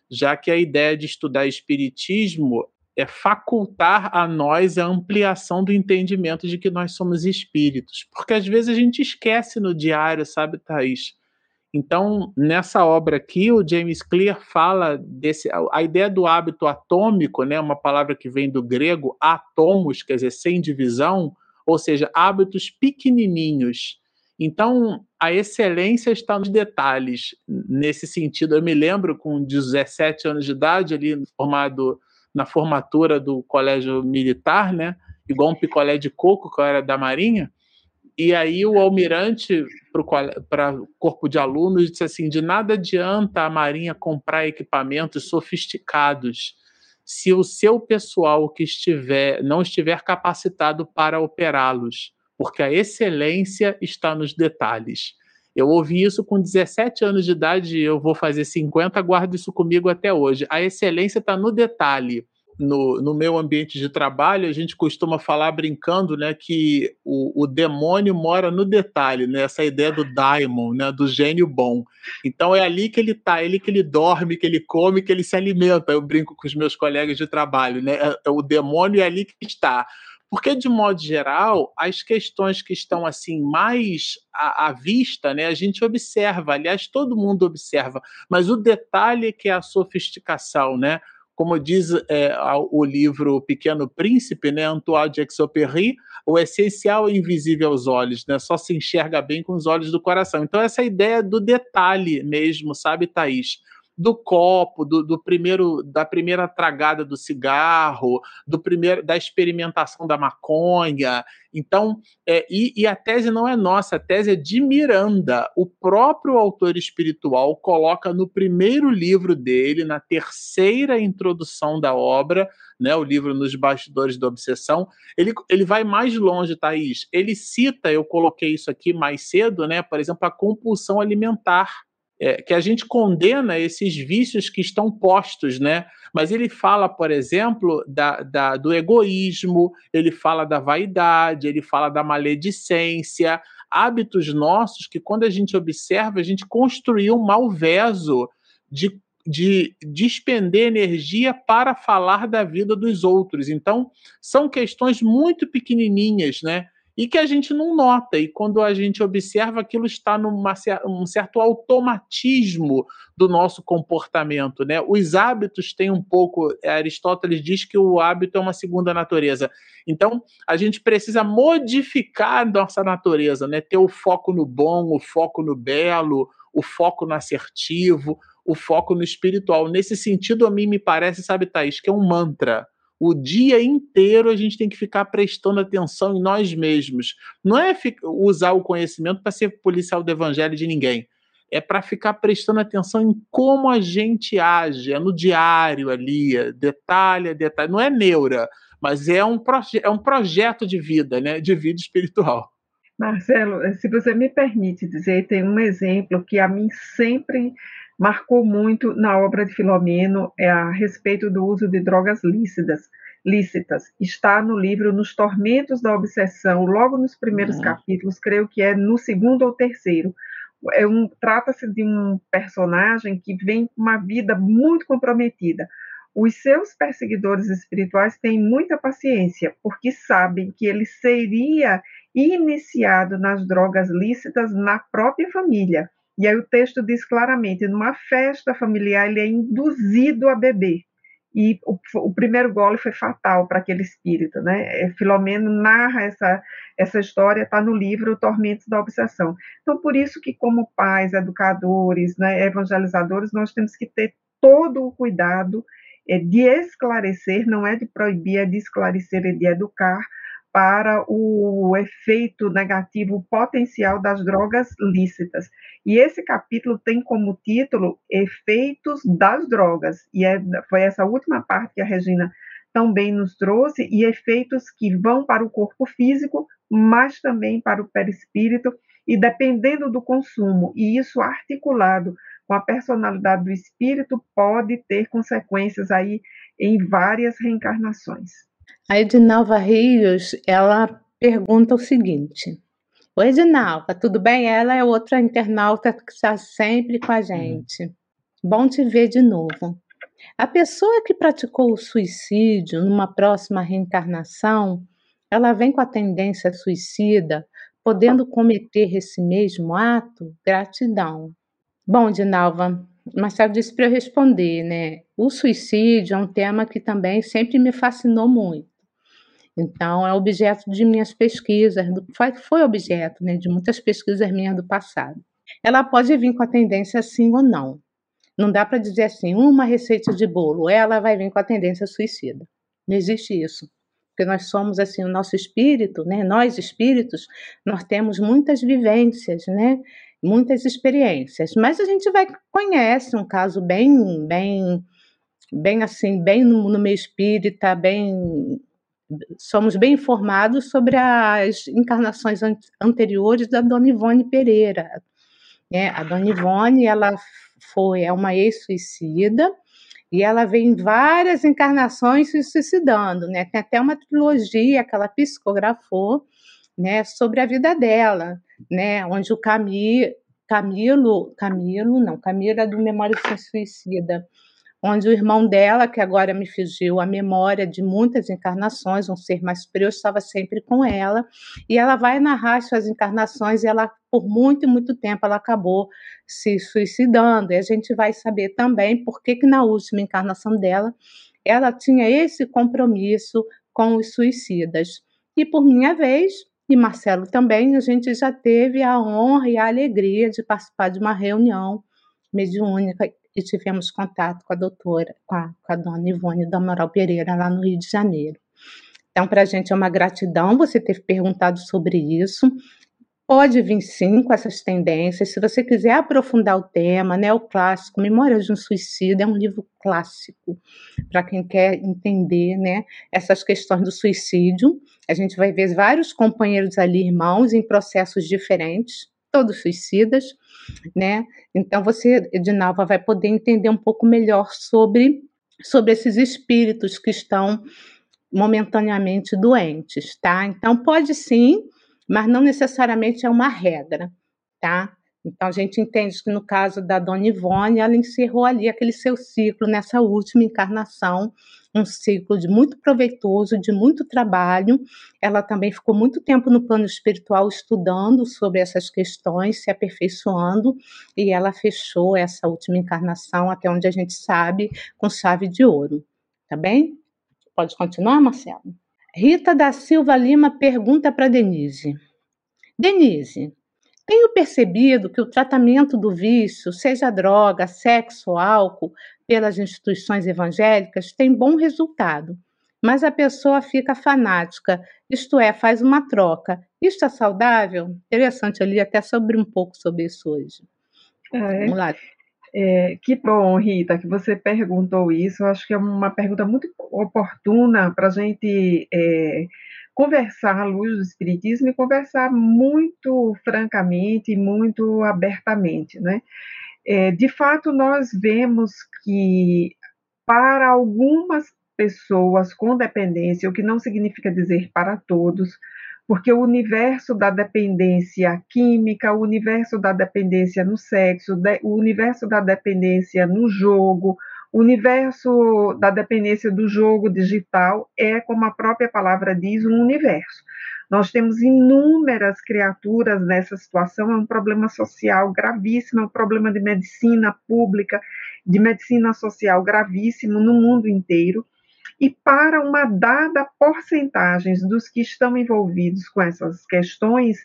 Já que a ideia de estudar espiritismo é facultar a nós a ampliação do entendimento de que nós somos espíritos. Porque às vezes a gente esquece no diário, sabe, Thaís? Então, nessa obra aqui, o James Clear fala desse a ideia do hábito atômico, né, uma palavra que vem do grego atomos, quer dizer, sem divisão, ou seja, hábitos pequenininhos então, a excelência está nos detalhes. Nesse sentido, eu me lembro com 17 anos de idade, ali formado na formatura do colégio militar, né? Igual um picolé de coco, que eu era da Marinha. E aí o almirante para o corpo de alunos disse assim: de nada adianta a Marinha comprar equipamentos sofisticados se o seu pessoal que estiver não estiver capacitado para operá-los porque a excelência está nos detalhes. Eu ouvi isso com 17 anos de idade, eu vou fazer 50, guardo isso comigo até hoje. A excelência está no detalhe no, no meu ambiente de trabalho, a gente costuma falar brincando né, que o, o demônio mora no detalhe, né, essa ideia do daimon, né, do gênio bom. Então é ali que ele está, é ele que ele dorme, que ele come, que ele se alimenta. Eu brinco com os meus colegas de trabalho, né? É, é o demônio é ali que está. Porque, de modo geral, as questões que estão assim mais à, à, vista, né, a gente observa, aliás, todo mundo observa, mas o detalhe é que é a sofisticação, né? como diz é, o livro Pequeno Príncipe, né, Antoine de Exupéry, o essencial é invisível aos olhos, né, só se enxerga bem com os olhos do coração. Então, essa ideia do detalhe mesmo, sabe, Thaís? Do copo, do, do, primeiro, da primeira tragada do cigarro, do primeiro, da experimentação da maconha. Então, é, e, e, a tese não é nossa, a tese é de Miranda. O próprio autor espiritual coloca no primeiro livro dele, na terceira introdução da obra, né, o livro Nos Bastidores da Obsessão, ele, ele vai mais longe, Thaís. Ele cita, eu coloquei isso aqui mais cedo, né, por exemplo, a compulsão alimentar é, que a gente condena esses vícios que estão postos, né? Mas ele fala, por exemplo, da, da, do egoísmo, ele fala da vaidade, ele fala da maledicência, hábitos nossos que, quando a gente observa, a gente construiu um malveso de de despender energia para falar da vida dos outros. Então, são questões muito pequenininhas, né? E que a gente não nota. E quando a gente observa, aquilo está num um certo automatismo do nosso comportamento. Né? Os hábitos têm um pouco. Aristóteles diz que o hábito é uma segunda natureza. Então, a gente precisa modificar nossa natureza, né? ter o foco no bom, o foco no belo, o foco no assertivo, o foco no espiritual. Nesse sentido, a mim me parece, sabe, Thaís, que é um mantra o dia inteiro a gente tem que ficar prestando atenção em nós mesmos. Não é usar o conhecimento para ser policial do evangelho de ninguém. É para ficar prestando atenção em como a gente age, é no diário ali, é detalhe a detalhe. Não é neura, mas é um, é um projeto de vida, né? de vida espiritual. Marcelo, se você me permite dizer, tem um exemplo que a mim sempre marcou muito na obra de Filomeno é a respeito do uso de drogas lícitas. Lícitas está no livro Nos Tormentos da Obsessão, logo nos primeiros uhum. capítulos, creio que é no segundo ou terceiro. É um, Trata-se de um personagem que vem com uma vida muito comprometida. Os seus perseguidores espirituais têm muita paciência, porque sabem que ele seria iniciado nas drogas lícitas na própria família. E aí o texto diz claramente: numa festa familiar ele é induzido a beber. E o, o primeiro gole foi fatal para aquele espírito, né? É, Filomeno narra essa, essa história, está no livro Tormentos da Obsessão. Então, por isso que, como pais, educadores, né, evangelizadores, nós temos que ter todo o cuidado é, de esclarecer, não é de proibir, é de esclarecer e de educar, para o efeito negativo potencial das drogas lícitas. E esse capítulo tem como título Efeitos das Drogas, e é, foi essa última parte que a Regina também nos trouxe, e efeitos que vão para o corpo físico, mas também para o perispírito, e dependendo do consumo, e isso articulado com a personalidade do espírito, pode ter consequências aí em várias reencarnações. A Edinalva Rios, ela pergunta o seguinte: Oi, Edinalva, tudo bem? Ela é outra internauta que está sempre com a uhum. gente. Bom te ver de novo. A pessoa que praticou o suicídio numa próxima reencarnação, ela vem com a tendência suicida, podendo cometer esse mesmo ato? Gratidão. Bom, Edinalva, Marcelo disse para eu responder, né? O suicídio é um tema que também sempre me fascinou muito. Então, é objeto de minhas pesquisas, foi, foi objeto né, de muitas pesquisas minhas do passado. Ela pode vir com a tendência sim ou não. Não dá para dizer assim, uma receita de bolo, ela vai vir com a tendência suicida. Não existe isso. Porque nós somos assim, o nosso espírito, né? Nós espíritos, nós temos muitas vivências, né? Muitas experiências. Mas a gente vai conhece um caso bem, bem, bem assim, bem no, no meio espírita, bem somos bem informados sobre as encarnações anteriores da Dona Ivone Pereira. Né? A Dona Ivone, ela foi é uma ex-suicida, e ela vem em várias encarnações se suicidando, né? Tem até uma trilogia que ela psicografou, né, sobre a vida dela, né, onde o Camilo, Camilo, não, Camilo é do Memória Sem Suicida, onde o irmão dela, que agora me fugiu a memória de muitas encarnações, um ser mais superior, estava sempre com ela, e ela vai narrar suas encarnações, e ela, por muito, muito tempo, ela acabou se suicidando, e a gente vai saber também por que, que na última encarnação dela, ela tinha esse compromisso com os suicidas. E por minha vez, e Marcelo também, a gente já teve a honra e a alegria de participar de uma reunião mediúnica e tivemos contato com a doutora, com a, com a dona Ivone do Amaral Pereira, lá no Rio de Janeiro. Então, para a gente é uma gratidão você ter perguntado sobre isso. Pode vir sim com essas tendências. Se você quiser aprofundar o tema, né, o clássico Memórias de um Suicídio é um livro clássico para quem quer entender, né, essas questões do suicídio. A gente vai ver vários companheiros ali, irmãos, em processos diferentes, todos suicidas, né? Então você, Edinalva, vai poder entender um pouco melhor sobre, sobre esses espíritos que estão momentaneamente doentes, tá? Então pode sim, mas não necessariamente é uma regra, tá? Então a gente entende que no caso da Dona Ivone, ela encerrou ali aquele seu ciclo nessa última encarnação, um ciclo de muito proveitoso, de muito trabalho. Ela também ficou muito tempo no plano espiritual estudando sobre essas questões, se aperfeiçoando, e ela fechou essa última encarnação, até onde a gente sabe, com chave de ouro. Tá bem? Pode continuar, Marcelo? Rita da Silva Lima pergunta para Denise. Denise, tenho percebido que o tratamento do vício, seja droga, sexo ou álcool, pelas instituições evangélicas tem bom resultado, mas a pessoa fica fanática, isto é, faz uma troca. Isto é saudável? Interessante ali até sobre um pouco sobre isso hoje. É, Vamos lá. É, que bom, Rita, que você perguntou isso. Eu acho que é uma pergunta muito oportuna para a gente é, conversar à luz do Espiritismo e conversar muito francamente e muito abertamente, né? É, de fato, nós vemos que para algumas pessoas com dependência, o que não significa dizer para todos, porque o universo da dependência química, o universo da dependência no sexo, o universo da dependência no jogo, o universo da dependência do jogo digital é, como a própria palavra diz, um universo. Nós temos inúmeras criaturas nessa situação, é um problema social gravíssimo, é um problema de medicina pública, de medicina social gravíssimo no mundo inteiro. E para uma dada porcentagem dos que estão envolvidos com essas questões,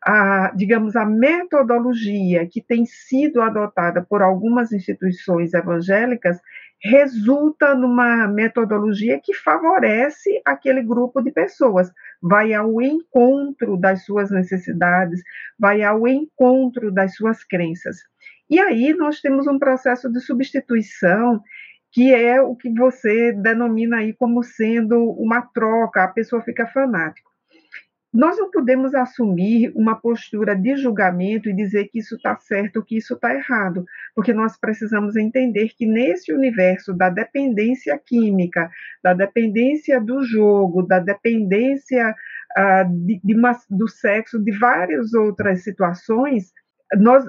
a, digamos, a metodologia que tem sido adotada por algumas instituições evangélicas resulta numa metodologia que favorece aquele grupo de pessoas, vai ao encontro das suas necessidades, vai ao encontro das suas crenças. E aí nós temos um processo de substituição que é o que você denomina aí como sendo uma troca, a pessoa fica fanática. Nós não podemos assumir uma postura de julgamento e dizer que isso está certo que isso está errado, porque nós precisamos entender que nesse universo da dependência química, da dependência do jogo, da dependência uh, de, de uma, do sexo, de várias outras situações, nós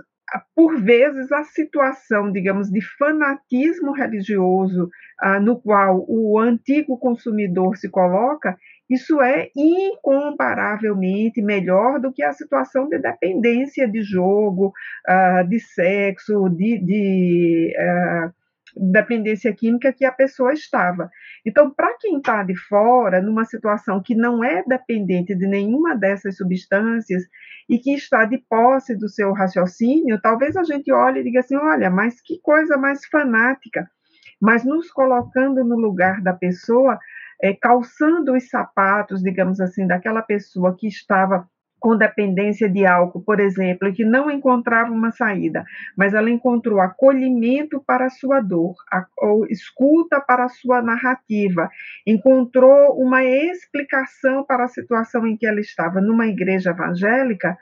por vezes, a situação, digamos, de fanatismo religioso ah, no qual o antigo consumidor se coloca, isso é incomparavelmente melhor do que a situação de dependência de jogo, uh, de sexo, de, de uh, dependência química que a pessoa estava. Então, para quem está de fora, numa situação que não é dependente de nenhuma dessas substâncias e que está de posse do seu raciocínio, talvez a gente olhe e diga assim: olha, mas que coisa mais fanática. Mas nos colocando no lugar da pessoa, é, calçando os sapatos, digamos assim, daquela pessoa que estava com dependência de álcool, por exemplo, e que não encontrava uma saída, mas ela encontrou acolhimento para a sua dor, a, ou escuta para a sua narrativa, encontrou uma explicação para a situação em que ela estava numa igreja evangélica,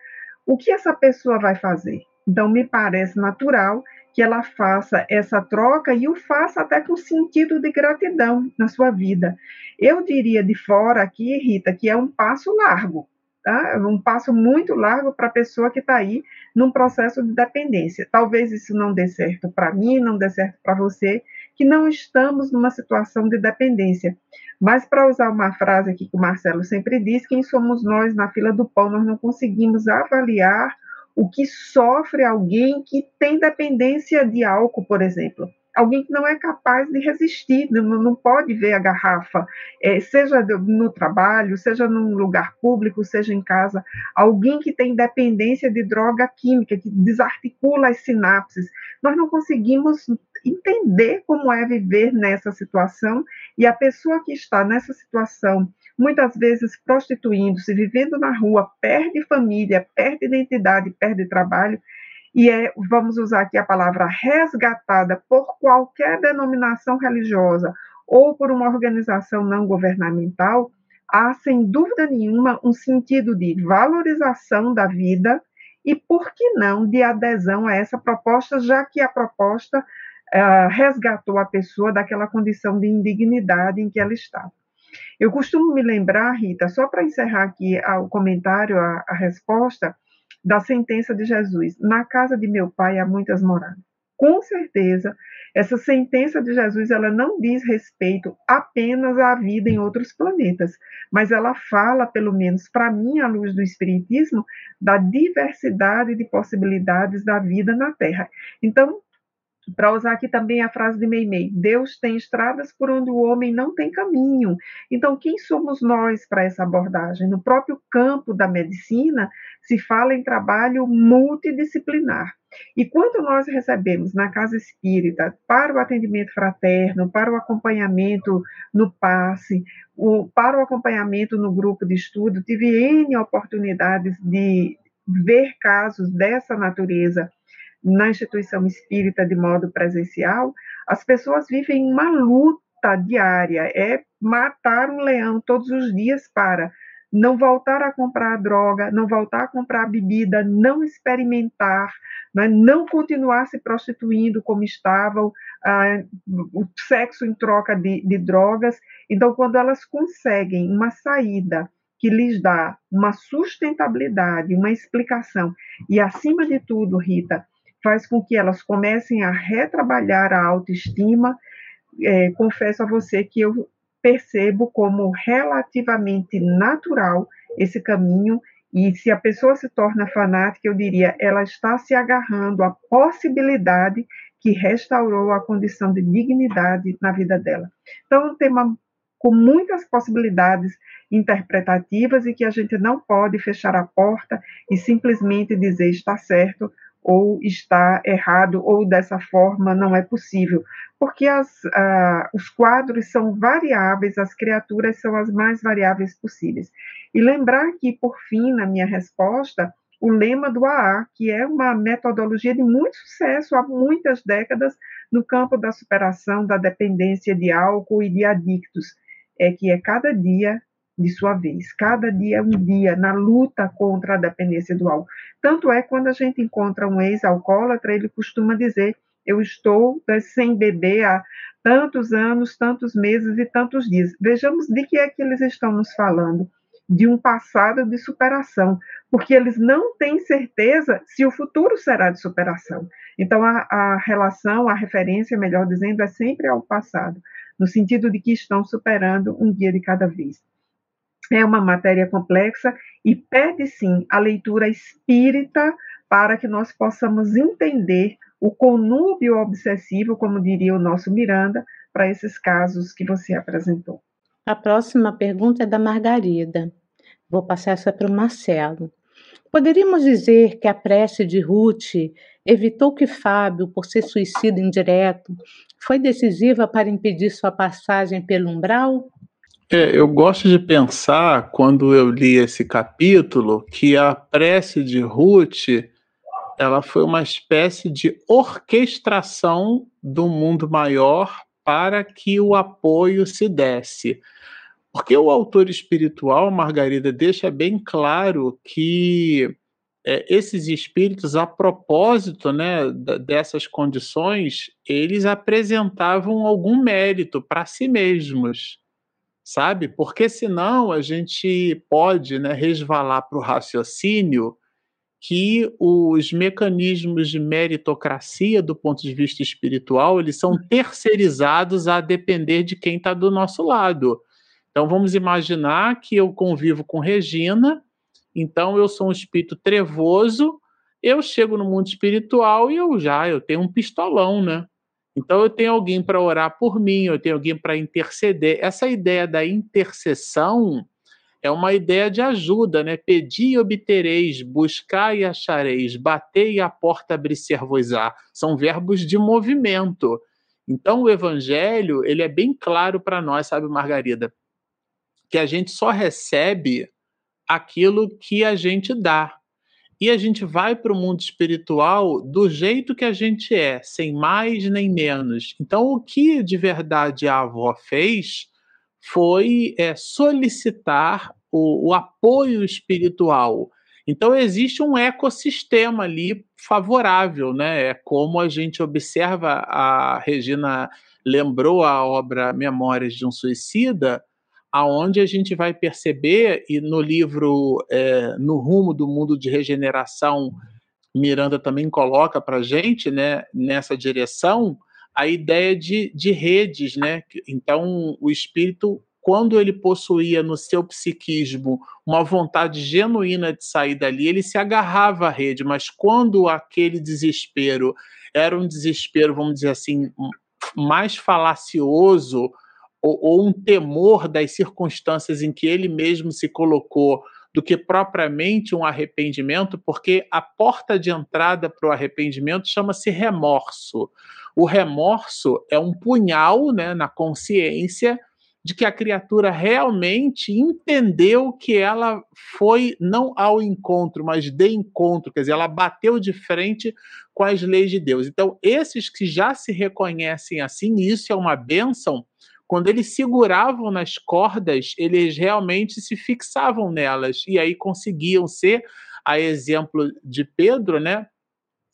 o que essa pessoa vai fazer? Então, me parece natural que ela faça essa troca e o faça até com sentido de gratidão na sua vida. Eu diria de fora aqui, Rita, que é um passo largo, tá? Um passo muito largo para a pessoa que está aí num processo de dependência. Talvez isso não dê certo para mim, não dê certo para você, que não estamos numa situação de dependência. Mas, para usar uma frase aqui que o Marcelo sempre diz, quem somos nós na fila do pão, nós não conseguimos avaliar o que sofre alguém que tem dependência de álcool, por exemplo. Alguém que não é capaz de resistir, não, não pode ver a garrafa, é, seja no trabalho, seja num lugar público, seja em casa. Alguém que tem dependência de droga química, que desarticula as sinapses. Nós não conseguimos entender como é viver nessa situação e a pessoa que está nessa situação muitas vezes prostituindo-se, vivendo na rua, perde família, perde identidade, perde trabalho, e é, vamos usar aqui a palavra resgatada por qualquer denominação religiosa ou por uma organização não governamental, há sem dúvida nenhuma um sentido de valorização da vida e, por que não, de adesão a essa proposta, já que a proposta uh, resgatou a pessoa daquela condição de indignidade em que ela estava. Eu costumo me lembrar, Rita, só para encerrar aqui o comentário, a, a resposta, da sentença de Jesus: Na casa de meu pai há muitas moradas. Com certeza, essa sentença de Jesus ela não diz respeito apenas à vida em outros planetas, mas ela fala, pelo menos para mim, à luz do Espiritismo, da diversidade de possibilidades da vida na Terra. Então, para usar aqui também a frase de Meimei, Deus tem estradas por onde o homem não tem caminho. Então, quem somos nós para essa abordagem? No próprio campo da medicina, se fala em trabalho multidisciplinar. E quando nós recebemos na casa espírita para o atendimento fraterno, para o acompanhamento no passe, o, para o acompanhamento no grupo de estudo, tive N oportunidades de ver casos dessa natureza na instituição espírita de modo presencial, as pessoas vivem uma luta diária, é matar um leão todos os dias para não voltar a comprar droga, não voltar a comprar bebida, não experimentar, né, não continuar se prostituindo como estavam, ah, o sexo em troca de, de drogas. Então, quando elas conseguem uma saída que lhes dá uma sustentabilidade, uma explicação, e acima de tudo, Rita, faz com que elas comecem a retrabalhar a autoestima. É, confesso a você que eu percebo como relativamente natural esse caminho e se a pessoa se torna fanática, eu diria, ela está se agarrando à possibilidade que restaurou a condição de dignidade na vida dela. Então, é um tema com muitas possibilidades interpretativas e que a gente não pode fechar a porta e simplesmente dizer está certo ou está errado, ou dessa forma não é possível, porque as, ah, os quadros são variáveis, as criaturas são as mais variáveis possíveis. E lembrar que, por fim, na minha resposta, o lema do AA, que é uma metodologia de muito sucesso há muitas décadas no campo da superação da dependência de álcool e de adictos, é que é cada dia de sua vez. Cada dia é um dia na luta contra a dependência do álcool. Tanto é quando a gente encontra um ex-alcoólatra, ele costuma dizer: Eu estou né, sem beber há tantos anos, tantos meses e tantos dias. Vejamos de que é que eles estão nos falando. De um passado de superação, porque eles não têm certeza se o futuro será de superação. Então, a, a relação, a referência, melhor dizendo, é sempre ao passado, no sentido de que estão superando um dia de cada vez é uma matéria complexa e pede sim a leitura espírita para que nós possamos entender o conúbio obsessivo, como diria o nosso Miranda, para esses casos que você apresentou. A próxima pergunta é da Margarida. Vou passar essa para o Marcelo. Poderíamos dizer que a prece de Ruth evitou que Fábio, por ser suicida indireto, foi decisiva para impedir sua passagem pelo umbral? É, eu gosto de pensar, quando eu li esse capítulo, que a prece de Ruth ela foi uma espécie de orquestração do mundo maior para que o apoio se desse. Porque o autor espiritual, Margarida, deixa bem claro que é, esses espíritos, a propósito né, dessas condições, eles apresentavam algum mérito para si mesmos, sabe? Porque senão a gente pode né, resvalar para o raciocínio que os mecanismos de meritocracia, do ponto de vista espiritual, eles são terceirizados a depender de quem está do nosso lado. Então vamos imaginar que eu convivo com Regina então eu sou um espírito trevoso, eu chego no mundo espiritual e eu já eu tenho um pistolão, né? Então eu tenho alguém para orar por mim, eu tenho alguém para interceder. Essa ideia da intercessão é uma ideia de ajuda, né? Pedi e obtereis, buscar e achareis, bater e a porta abrir-se-vos-á. São verbos de movimento. Então o evangelho, ele é bem claro para nós, sabe, Margarida? Que a gente só recebe aquilo que a gente dá. E a gente vai para o mundo espiritual do jeito que a gente é, sem mais nem menos. Então, o que de verdade a avó fez foi é, solicitar o, o apoio espiritual. Então, existe um ecossistema ali favorável, né? É como a gente observa, a Regina lembrou a obra Memórias de um Suicida, aonde a gente vai perceber, e no livro é, No Rumo do Mundo de Regeneração, Miranda também coloca para a gente, né, nessa direção, a ideia de, de redes, né? Então, o espírito, quando ele possuía no seu psiquismo uma vontade genuína de sair dali, ele se agarrava à rede, mas quando aquele desespero era um desespero, vamos dizer assim, mais falacioso, ou, ou um temor das circunstâncias em que ele mesmo se colocou do que propriamente um arrependimento, porque a porta de entrada para o arrependimento chama-se remorso. O remorso é um punhal né, na consciência de que a criatura realmente entendeu que ela foi não ao encontro, mas de encontro, quer dizer, ela bateu de frente com as leis de Deus. Então, esses que já se reconhecem assim, isso é uma bênção, quando eles seguravam nas cordas, eles realmente se fixavam nelas e aí conseguiam ser, a exemplo de Pedro, né?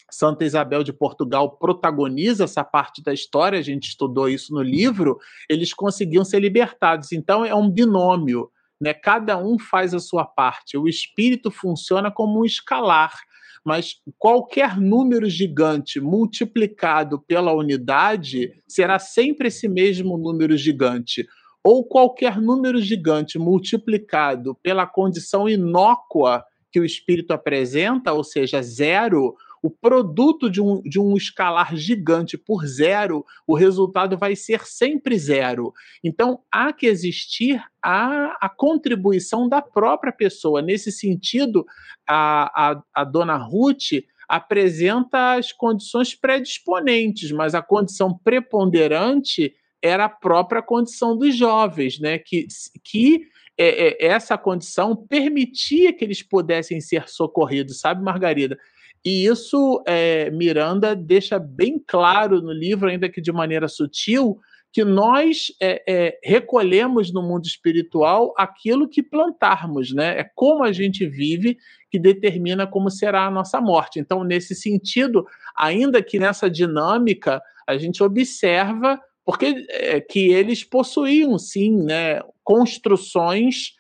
Santa Isabel de Portugal protagoniza essa parte da história, a gente estudou isso no livro, eles conseguiam ser libertados. Então é um binômio, né? Cada um faz a sua parte. O espírito funciona como um escalar mas qualquer número gigante multiplicado pela unidade será sempre esse mesmo número gigante. Ou qualquer número gigante multiplicado pela condição inócua que o espírito apresenta, ou seja, zero, o produto de um, de um escalar gigante por zero, o resultado vai ser sempre zero. Então, há que existir a, a contribuição da própria pessoa. Nesse sentido, a, a, a dona Ruth apresenta as condições predisponentes, mas a condição preponderante era a própria condição dos jovens, né? Que, que é, é, essa condição permitia que eles pudessem ser socorridos, sabe, Margarida? E isso é, Miranda deixa bem claro no livro, ainda que de maneira sutil, que nós é, é, recolhemos no mundo espiritual aquilo que plantarmos, né? É como a gente vive que determina como será a nossa morte. Então, nesse sentido, ainda que nessa dinâmica, a gente observa porque é, que eles possuíam sim, né, construções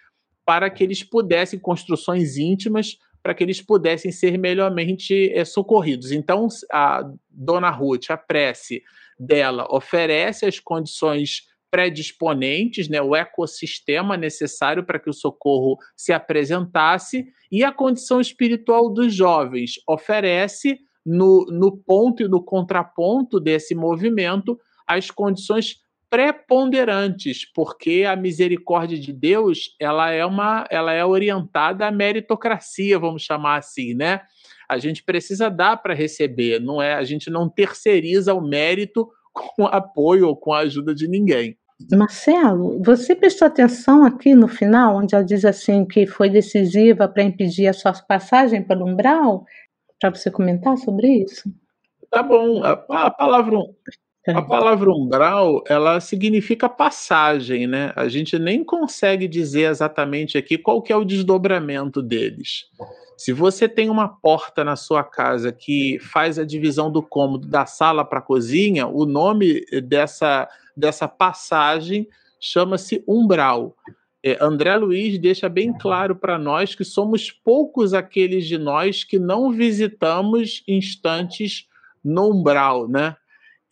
para que eles pudessem construções íntimas para que eles pudessem ser melhormente é, socorridos. Então, a dona Ruth, a prece dela, oferece as condições predisponentes, né, o ecossistema necessário para que o socorro se apresentasse, e a condição espiritual dos jovens oferece, no, no ponto e no contraponto desse movimento, as condições preponderantes, porque a misericórdia de Deus, ela é uma, ela é orientada à meritocracia, vamos chamar assim, né? A gente precisa dar para receber, não é? A gente não terceiriza o mérito com apoio ou com a ajuda de ninguém. Marcelo, você prestou atenção aqui no final, onde ela diz assim que foi decisiva para impedir a sua passagem pelo umbral? Para você comentar sobre isso? Tá bom. A, a palavra a palavra umbral, ela significa passagem, né? A gente nem consegue dizer exatamente aqui qual que é o desdobramento deles. Se você tem uma porta na sua casa que faz a divisão do cômodo da sala para a cozinha, o nome dessa, dessa passagem chama-se umbral. É, André Luiz deixa bem claro para nós que somos poucos aqueles de nós que não visitamos instantes no umbral, né?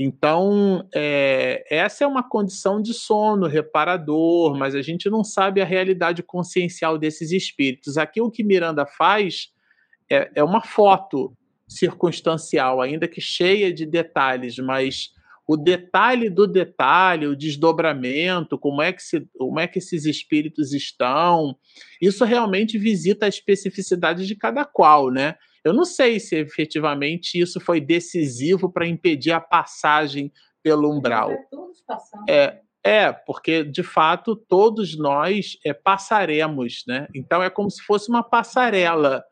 Então, é, essa é uma condição de sono reparador, mas a gente não sabe a realidade consciencial desses espíritos. Aqui o que Miranda faz é, é uma foto circunstancial, ainda que cheia de detalhes, mas o detalhe do detalhe, o desdobramento, como é que, se, como é que esses espíritos estão, isso realmente visita a especificidade de cada qual, né? Eu não sei se efetivamente isso foi decisivo para impedir a passagem pelo umbral. É, é, porque de fato todos nós é, passaremos, né? Então é como se fosse uma passarela,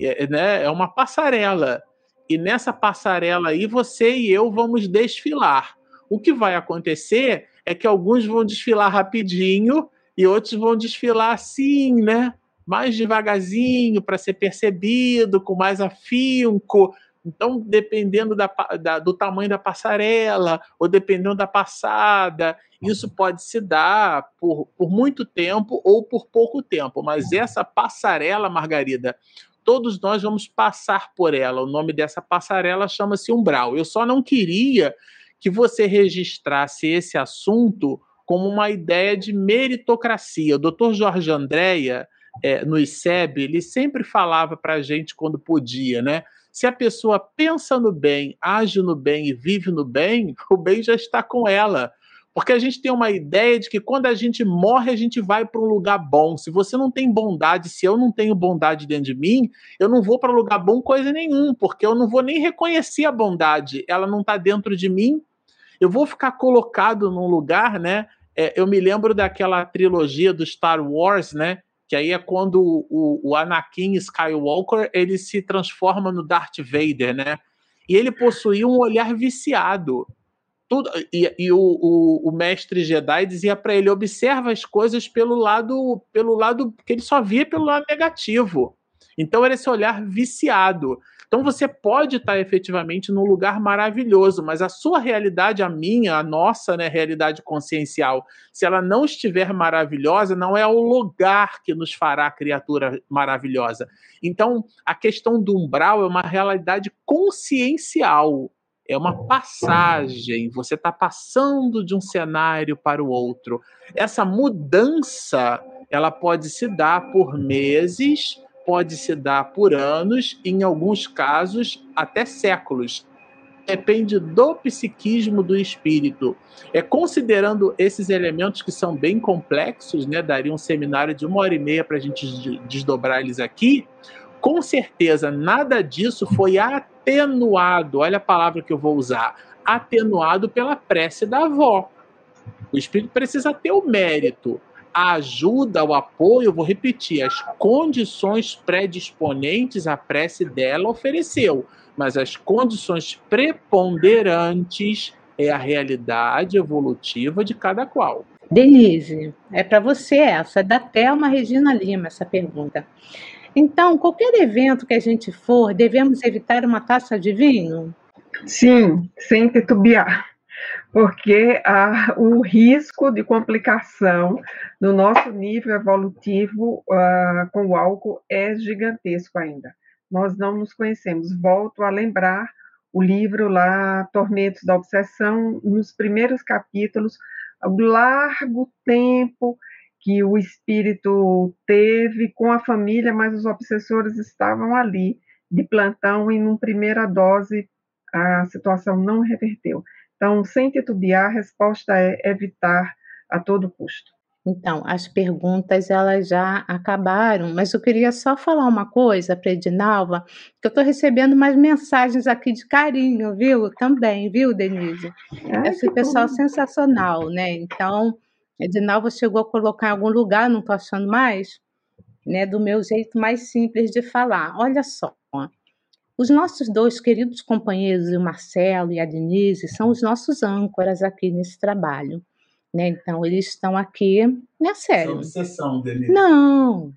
é, né? É uma passarela. E nessa passarela aí você e eu vamos desfilar. O que vai acontecer é que alguns vão desfilar rapidinho e outros vão desfilar assim, né? Mais devagarzinho para ser percebido, com mais afinco. Então, dependendo da, da, do tamanho da passarela, ou dependendo da passada, isso pode se dar por, por muito tempo ou por pouco tempo. Mas essa passarela, Margarida, todos nós vamos passar por ela. O nome dessa passarela chama-se umbral. Eu só não queria que você registrasse esse assunto como uma ideia de meritocracia. O doutor Jorge Andréia é, no ICEB, ele sempre falava para a gente quando podia, né? Se a pessoa pensa no bem, age no bem e vive no bem, o bem já está com ela. Porque a gente tem uma ideia de que quando a gente morre, a gente vai para um lugar bom. Se você não tem bondade, se eu não tenho bondade dentro de mim, eu não vou para lugar bom coisa nenhum, porque eu não vou nem reconhecer a bondade. Ela não está dentro de mim. Eu vou ficar colocado num lugar, né? É, eu me lembro daquela trilogia do Star Wars, né? Que aí é quando o, o, Anakin Skywalker ele se transforma no Darth Vader, né? E ele possuía um olhar viciado. Tudo, e, e o, o, o, mestre Jedi dizia para ele: observa as coisas pelo lado, pelo lado que ele só via pelo lado negativo. Então era esse olhar viciado. Então você pode estar efetivamente num lugar maravilhoso, mas a sua realidade, a minha, a nossa né, realidade consciencial, se ela não estiver maravilhosa, não é o lugar que nos fará criatura maravilhosa. Então a questão do umbral é uma realidade consciencial. É uma passagem, você está passando de um cenário para o outro. Essa mudança ela pode se dar por meses, pode se dar por anos, em alguns casos até séculos. Depende do psiquismo do espírito. É considerando esses elementos que são bem complexos, né? Daria um seminário de uma hora e meia para a gente desdobrar eles aqui. Com certeza, nada disso foi atenuado. Olha a palavra que eu vou usar: atenuado pela prece da avó. O espírito precisa ter o mérito a ajuda, o apoio, vou repetir, as condições predisponentes à prece dela ofereceu, mas as condições preponderantes é a realidade evolutiva de cada qual. Denise, é para você essa, é da Thelma Regina Lima essa pergunta. Então, qualquer evento que a gente for, devemos evitar uma taça de vinho? Sim, sem titubear porque o risco de complicação no nosso nível evolutivo uh, com o álcool é gigantesco ainda. Nós não nos conhecemos. Volto a lembrar o livro lá, Tormentos da Obsessão, nos primeiros capítulos, o largo tempo que o espírito teve com a família, mas os obsessores estavam ali de plantão e, numa primeira dose, a situação não reverteu. Então, sem titubear, a resposta é evitar a todo custo. Então, as perguntas elas já acabaram, mas eu queria só falar uma coisa para Edinalva, que eu estou recebendo umas mensagens aqui de carinho, viu? Também, viu, Denise? Ai, Esse pessoal bom. sensacional, né? Então, Edinalva chegou a colocar em algum lugar, não estou achando mais, né? Do meu jeito mais simples de falar. Olha só, os nossos dois queridos companheiros, o Marcelo e a Denise, são os nossos âncoras aqui nesse trabalho. Né? Então, eles estão aqui, né, sério. obsessão, Denise. Não,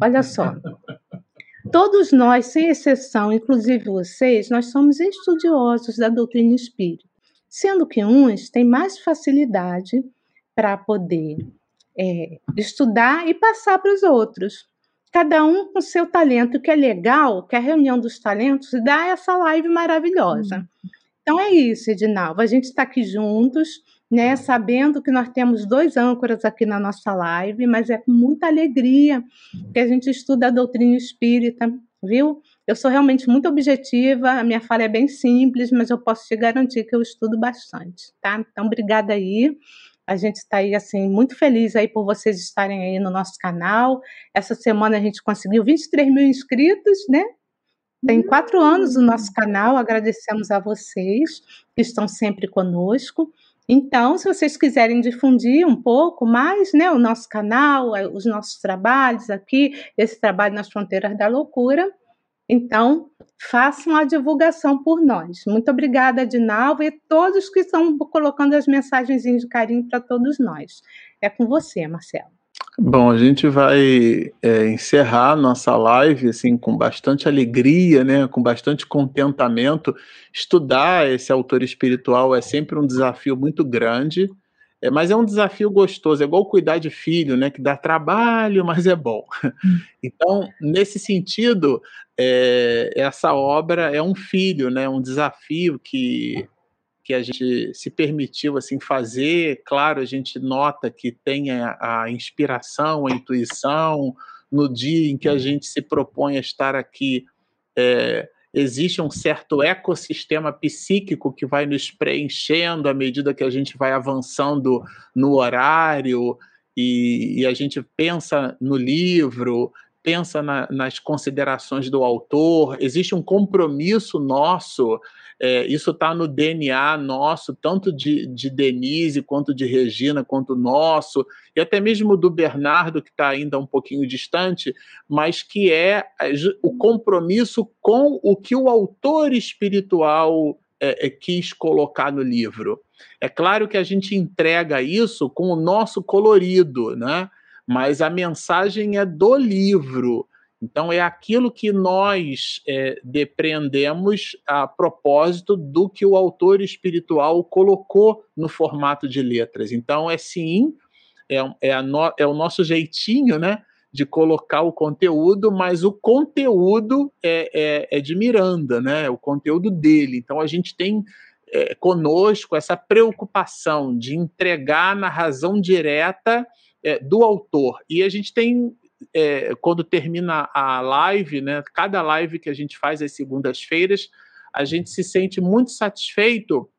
olha só. Todos nós, sem exceção, inclusive vocês, nós somos estudiosos da doutrina espírita, sendo que uns têm mais facilidade para poder é, estudar e passar para os outros. Cada um com seu talento, o que é legal, que é a reunião dos talentos dá essa live maravilhosa. Uhum. Então é isso, Edinalva. A gente está aqui juntos, né? Sabendo que nós temos dois âncoras aqui na nossa live, mas é com muita alegria que a gente estuda a doutrina espírita, viu? Eu sou realmente muito objetiva, a minha fala é bem simples, mas eu posso te garantir que eu estudo bastante, tá? Então, obrigada aí. A gente está aí, assim, muito feliz aí por vocês estarem aí no nosso canal. Essa semana a gente conseguiu 23 mil inscritos, né? Tem quatro anos o nosso canal, agradecemos a vocês que estão sempre conosco. Então, se vocês quiserem difundir um pouco mais né, o nosso canal, os nossos trabalhos aqui, esse trabalho nas fronteiras da loucura, então façam a divulgação por nós. Muito obrigada, Dinalva, e todos que estão colocando as mensagens de carinho para todos nós. É com você, Marcelo. Bom, a gente vai é, encerrar nossa live assim com bastante alegria, né, com bastante contentamento. Estudar esse autor espiritual é sempre um desafio muito grande, é, mas é um desafio gostoso, é igual cuidar de filho, né, que dá trabalho, mas é bom. Hum. Então, nesse sentido, é, essa obra é um filho, né, um desafio que que a gente se permitiu assim fazer. Claro, a gente nota que tem a, a, inspiração, a intuição. No dia em que a gente se propõe a estar aqui, é, existe um certo ecossistema psíquico que vai nos preenchendo à medida que a gente vai avançando no horário e, e a gente pensa no livro, pensa na, nas considerações do autor. Existe um compromisso nosso é, isso está no DNA nosso, tanto de, de Denise, quanto de Regina, quanto nosso, e até mesmo do Bernardo, que está ainda um pouquinho distante, mas que é, é o compromisso com o que o autor espiritual é, é, quis colocar no livro. É claro que a gente entrega isso com o nosso colorido, né? mas a mensagem é do livro. Então, é aquilo que nós é, depreendemos a propósito do que o autor espiritual colocou no formato de letras. Então, é sim, é, é, no, é o nosso jeitinho, né? De colocar o conteúdo, mas o conteúdo é, é, é de Miranda, né? O conteúdo dele. Então, a gente tem é, conosco essa preocupação de entregar na razão direta é, do autor. E a gente tem é, quando termina a live, né, cada live que a gente faz às segundas-feiras, a gente se sente muito satisfeito,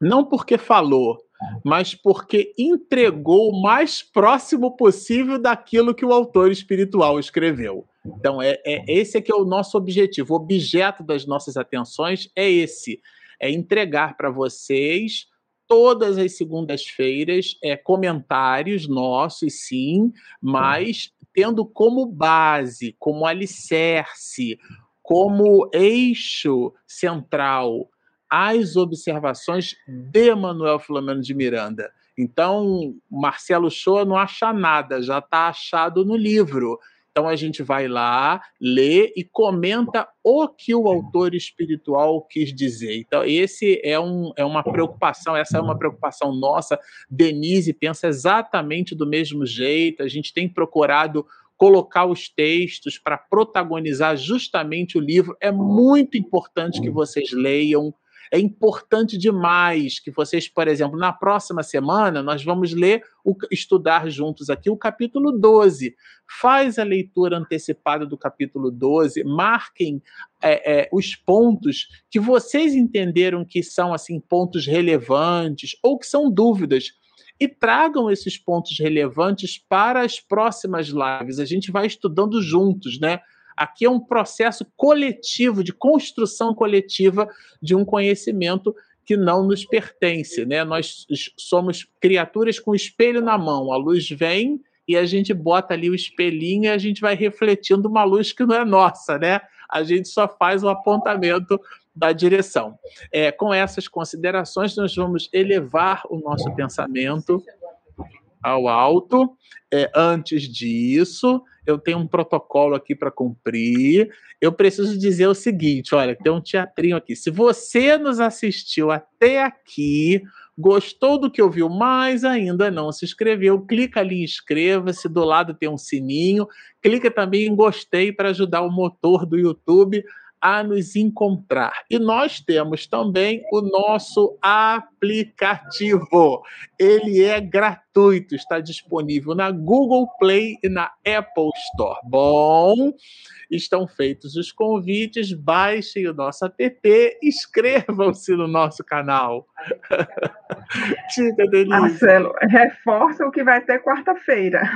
não porque falou, mas porque entregou o mais próximo possível daquilo que o autor espiritual escreveu. Então, é, é esse é que é o nosso objetivo. O objeto das nossas atenções é esse: é entregar para vocês todas as segundas-feiras é, comentários nossos, sim, mas tendo como base, como alicerce, como eixo central as observações de Manuel Filomeno de Miranda. Então, Marcelo Shoa não acha nada, já está achado no livro. Então a gente vai lá, lê e comenta o que o autor espiritual quis dizer. Então, esse é, um, é uma preocupação, essa é uma preocupação nossa. Denise pensa exatamente do mesmo jeito, a gente tem procurado colocar os textos para protagonizar justamente o livro. É muito importante que vocês leiam, é importante demais que vocês, por exemplo, na próxima semana, nós vamos ler, o, estudar juntos aqui o capítulo 12. Faz a leitura antecipada do capítulo 12, marquem é, é, os pontos que vocês entenderam que são assim pontos relevantes ou que são dúvidas e tragam esses pontos relevantes para as próximas lives. A gente vai estudando juntos, né? Aqui é um processo coletivo, de construção coletiva de um conhecimento que não nos pertence, né? Nós somos criaturas com espelho na mão. A luz vem e a gente bota ali o espelhinho e a gente vai refletindo uma luz que não é nossa, né? A gente só faz o apontamento da direção. É, com essas considerações, nós vamos elevar o nosso pensamento ao alto. É, antes disso, eu tenho um protocolo aqui para cumprir. Eu preciso dizer o seguinte: olha, tem um teatrinho aqui. Se você nos assistiu até aqui, gostou do que ouviu, mas ainda não se inscreveu, clica ali inscreva-se. Do lado tem um sininho. Clica também em gostei para ajudar o motor do YouTube a nos encontrar. E nós temos também o nosso aplicativo. Ele é gratuito, está disponível na Google Play e na Apple Store. Bom, estão feitos os convites, baixem o nosso app, inscrevam-se no nosso canal. Diga, Denise. Marcelo, reforça o que vai ter quarta-feira.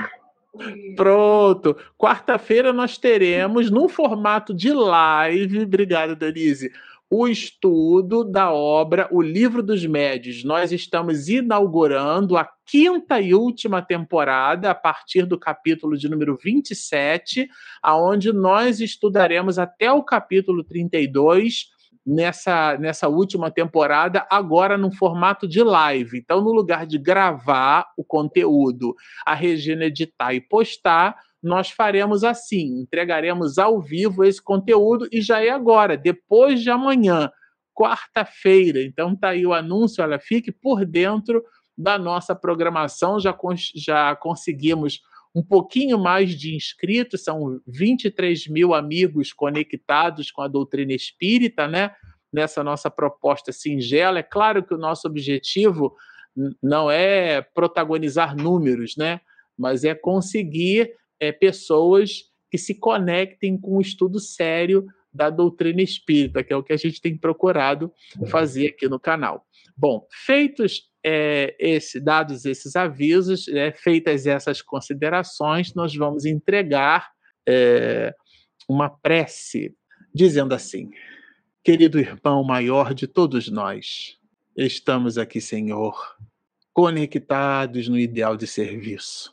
Pronto. Quarta-feira nós teremos, no formato de live, obrigado, Denise, o estudo da obra O Livro dos Médios. Nós estamos inaugurando a quinta e última temporada, a partir do capítulo de número 27, aonde nós estudaremos até o capítulo 32 nessa, nessa última temporada, agora no formato de live. Então, no lugar de gravar o conteúdo, a Regina editar e postar, nós faremos assim: entregaremos ao vivo esse conteúdo e já é agora, depois de amanhã, quarta-feira. Então, tá aí o anúncio, olha, fique por dentro da nossa programação. Já, já conseguimos um pouquinho mais de inscritos, são 23 mil amigos conectados com a doutrina espírita, né? Nessa nossa proposta singela. É claro que o nosso objetivo não é protagonizar números, né? Mas é conseguir é, pessoas que se conectem com o estudo sério da doutrina espírita, que é o que a gente tem procurado fazer aqui no canal. Bom, feitos é, esse, dados esses avisos, é, feitas essas considerações, nós vamos entregar é, uma prece dizendo assim: Querido irmão maior de todos nós, estamos aqui, Senhor, conectados no ideal de serviço.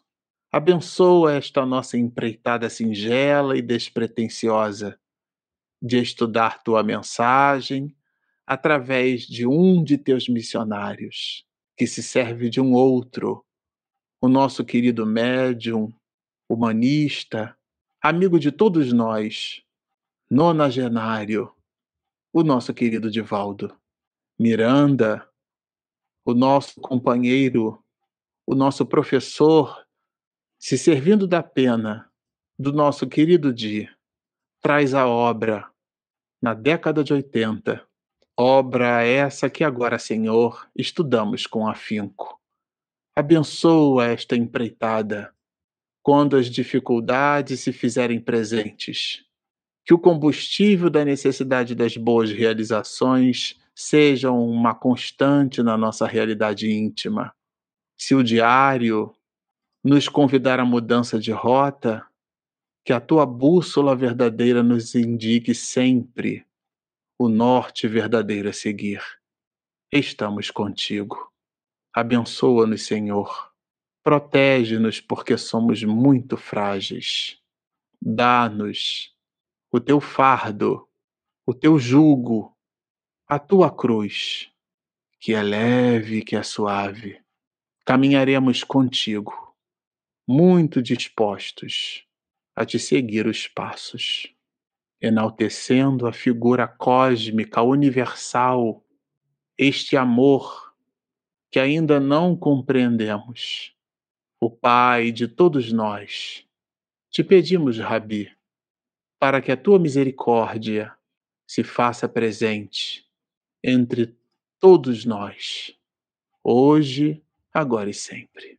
Abençoa esta nossa empreitada singela e despretensiosa de estudar tua mensagem através de um de teus missionários que se serve de um outro, o nosso querido médium, humanista, amigo de todos nós, nonagenário, o nosso querido Divaldo, Miranda, o nosso companheiro, o nosso professor, se servindo da pena do nosso querido Di, traz a obra na década de 80 Obra essa que agora, Senhor, estudamos com afinco. Abençoa esta empreitada, quando as dificuldades se fizerem presentes. Que o combustível da necessidade das boas realizações sejam uma constante na nossa realidade íntima. Se o diário nos convidar à mudança de rota, que a tua bússola verdadeira nos indique sempre o norte verdadeiro a seguir. Estamos contigo. Abençoa-nos, Senhor. Protege-nos, porque somos muito frágeis. Dá-nos o teu fardo, o teu jugo, a tua cruz, que é leve que é suave. Caminharemos contigo, muito dispostos a te seguir os passos enaltecendo a figura cósmica universal, este amor que ainda não compreendemos, o Pai de todos nós. Te pedimos, Rabi, para que a tua misericórdia se faça presente entre todos nós, hoje, agora e sempre.